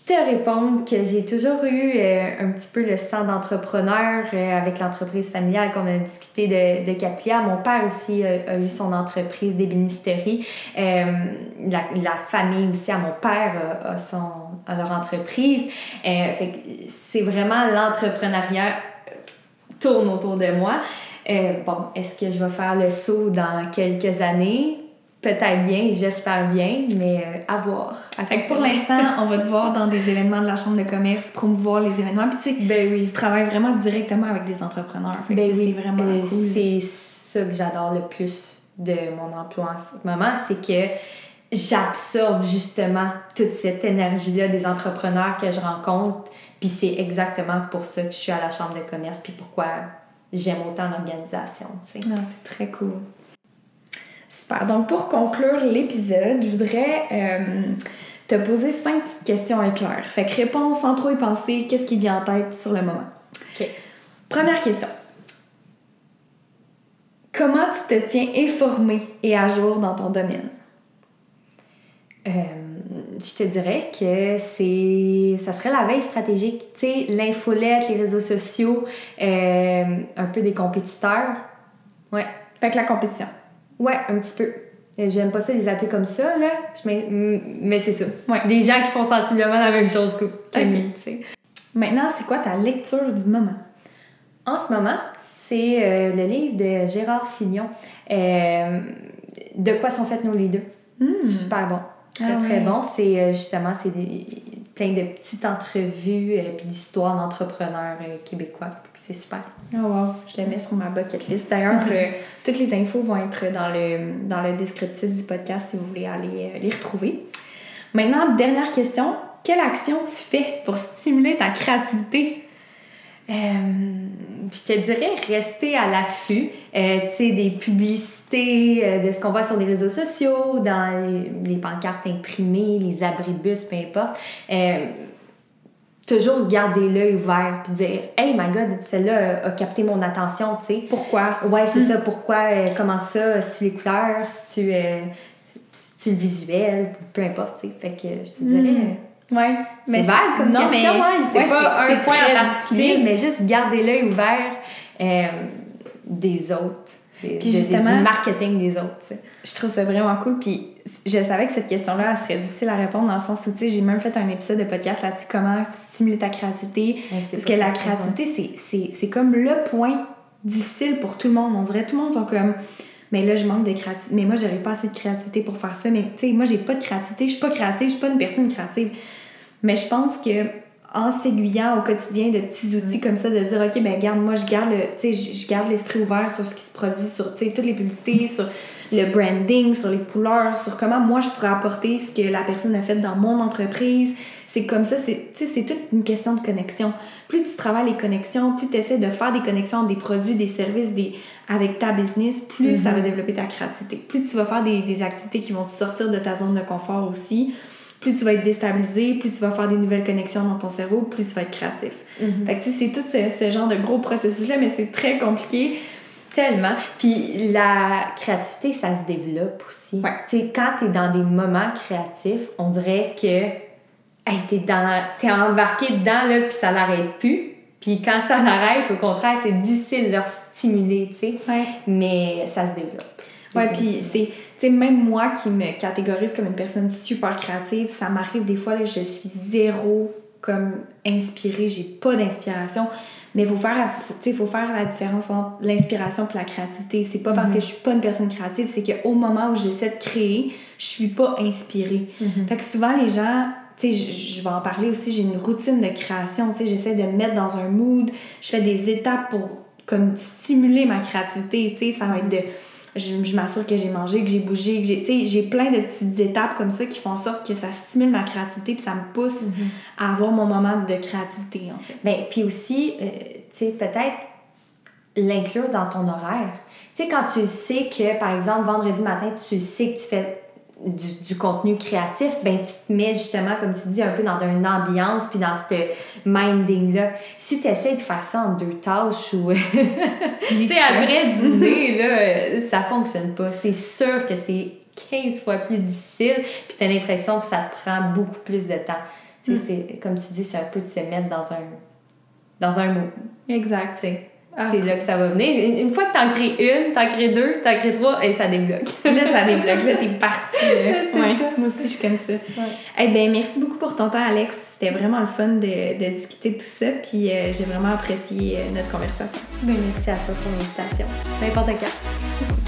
te répondre que j'ai toujours eu un petit peu le sang d'entrepreneur avec l'entreprise familiale qu'on a discuté de, de Caplia. Mon père aussi a, eu son entreprise d'ébénisterie. La, la, famille aussi à mon père a, son, a leur entreprise. fait c'est vraiment l'entrepreneuriat tourne autour de moi. Euh, bon, est-ce que je vais faire le saut dans quelques années? Peut-être bien, j'espère bien, mais euh, à voir. pour l'instant, on va te voir dans des événements de la Chambre de commerce, promouvoir les événements. Puis tu sais, ben oui. tu travailles vraiment directement avec des entrepreneurs. ben oui. c'est vraiment euh, C'est ça que j'adore le plus de mon emploi en ce moment, c'est que j'absorbe justement toute cette énergie-là des entrepreneurs que je rencontre. Puis c'est exactement pour ça que je suis à la Chambre de commerce, puis pourquoi j'aime autant l'organisation. c'est très cool. Super. Donc, pour conclure l'épisode, je voudrais euh, te poser cinq petites questions éclair. Fait que réponds sans trop y penser, qu'est-ce qui vient en tête sur le moment? OK. Première question. Comment tu te tiens informé et à jour dans ton domaine? Euh, je te dirais que c'est ça serait la veille stratégique. Tu sais, l'infolette, les réseaux sociaux, euh, un peu des compétiteurs. Ouais. Fait que la compétition. Ouais, un petit peu. Euh, j'aime pas ça les appeler comme ça, là. Mais c'est ça. Ouais. Des gens qui font sensiblement la même chose que, que Maintenant, c'est quoi ta lecture du moment? En ce moment, c'est euh, le livre de Gérard Fignon. de quoi sont faites nos leaders? Hmm. Super bon. Très, ah très bon. C'est euh, justement, c'est plein de petites entrevues et euh, puis d'histoires d'entrepreneurs euh, québécois. C'est super. Oh wow, je le mets sur ma bucket list. D'ailleurs, toutes les infos vont être dans le, dans le descriptif du podcast si vous voulez aller les retrouver. Maintenant, dernière question. Quelle action tu fais pour stimuler ta créativité? Euh, je te dirais rester à l'affût, euh, tu sais, des publicités, euh, de ce qu'on voit sur les réseaux sociaux, dans les, pancartes imprimées, les abribus, peu importe. toujours garder l'œil ouvert puis dire Hey my god, celle-là a, capté mon attention, tu sais. Pourquoi? Ouais, c'est hmm. ça, pourquoi, comment ça, si tu les couleurs, si tu, si tu le visuel, peu importe, tu sais. Fait que je te dirais. Hmm. Ouais, mais vague comme non, question, mais c'est pas un point en particulier, mais juste garder l'œil ouvert euh, des autres. puis justement, du marketing des autres. Je trouve ça vraiment cool. Puis je savais que cette question-là, elle serait difficile à répondre dans le sens où, tu sais, j'ai même fait un épisode de podcast là-dessus, comment stimuler ta créativité. parce que la créativité, c'est comme le point difficile pour tout le monde. On dirait tout le monde sont comme mais là je manque de créativité mais moi j'aurais pas assez de créativité pour faire ça mais tu sais moi j'ai pas de créativité je suis pas créative je suis pas une personne créative mais je pense que en s'aiguillant au quotidien de petits outils comme ça, de dire, OK, ben garde, moi, je garde le, je garde l'esprit ouvert sur ce qui se produit, sur toutes les publicités, sur le branding, sur les couleurs, sur comment moi, je pourrais apporter ce que la personne a fait dans mon entreprise. C'est comme ça, c'est, c'est toute une question de connexion. Plus tu travailles les connexions, plus tu essaies de faire des connexions des produits, des services, des, avec ta business, plus ça va mm-hmm. développer ta créativité. Plus tu vas faire des, des activités qui vont te sortir de ta zone de confort aussi, plus tu vas être déstabilisé, plus tu vas faire des nouvelles connexions dans ton cerveau, plus tu vas être créatif. Mhm. Fait que c'est tout ce, genre de gros processus-là, mais c'est très compliqué. Tellement. Puis la créativité, ça se développe aussi. Ouais. Tu sais, quand tu es dans des moments créatifs, on dirait que hey, tu es, embarqué dedans, là, puis ça l'arrête plus. Puis quand ça l'arrête, au contraire, c'est difficile de leur stimuler, tu sais. Ouais. Mais ça se développe. Ouais, puis c'est, tu sais, même moi qui me catégorise comme une personne super créative, ça m'arrive des fois, là, je suis zéro comme inspirée, j'ai pas d'inspiration. Mais il faut faire, faut faire la différence entre l'inspiration et la créativité. C'est pas parce que mhm. je suis pas une personne créative, c'est qu'au moment où j'essaie de créer, je suis pas inspirée. Mhm. Fait que souvent, les gens, tu sais, je, vais en parler aussi, j'ai une routine de création, tu sais, j'essaie de me mettre dans un mood, je fais des étapes pour comme stimuler ma créativité, tu sais, ça va être de je, m'assure que j'ai mangé, que j'ai bougé, que j'ai. j'ai plein de petites étapes comme ça qui font en sorte que ça stimule ma créativité puis ça me pousse mhm. à avoir mon moment de créativité, en fait. Ben, puis aussi, euh, tu sais, peut-être l'inclure dans ton horaire. Tu sais, quand tu sais que, par exemple, vendredi matin, tu sais que tu fais du, contenu créatif, ben tu te mets justement, comme tu dis, un peu dans une ambiance puis dans ce minding-là. Si tu essaies de faire ça en deux tâches ou. *laughs* tu sais, après dîner, là, ça fonctionne pas. C'est sûr que c'est 15 fois plus difficile puis tu as l'impression que ça te prend beaucoup plus de temps. Tu sais, mm. comme tu dis, c'est un peu de se mettre dans un, dans un mot. Exact, c'est ah. C'est là que ça va venir. Une fois que t'en crées une, t'en crées deux, t'en crées trois, et ça débloque. là, ça débloque. Là, t'es parti. Ouais, Moi aussi, je suis comme ça. Eh ben, merci beaucoup pour ton temps, Alex. C'était vraiment le fun de, de discuter de tout ça. Puis euh, j'ai vraiment apprécié euh, notre conversation. Ben, merci à toi pour l'invitation. N'importe quand.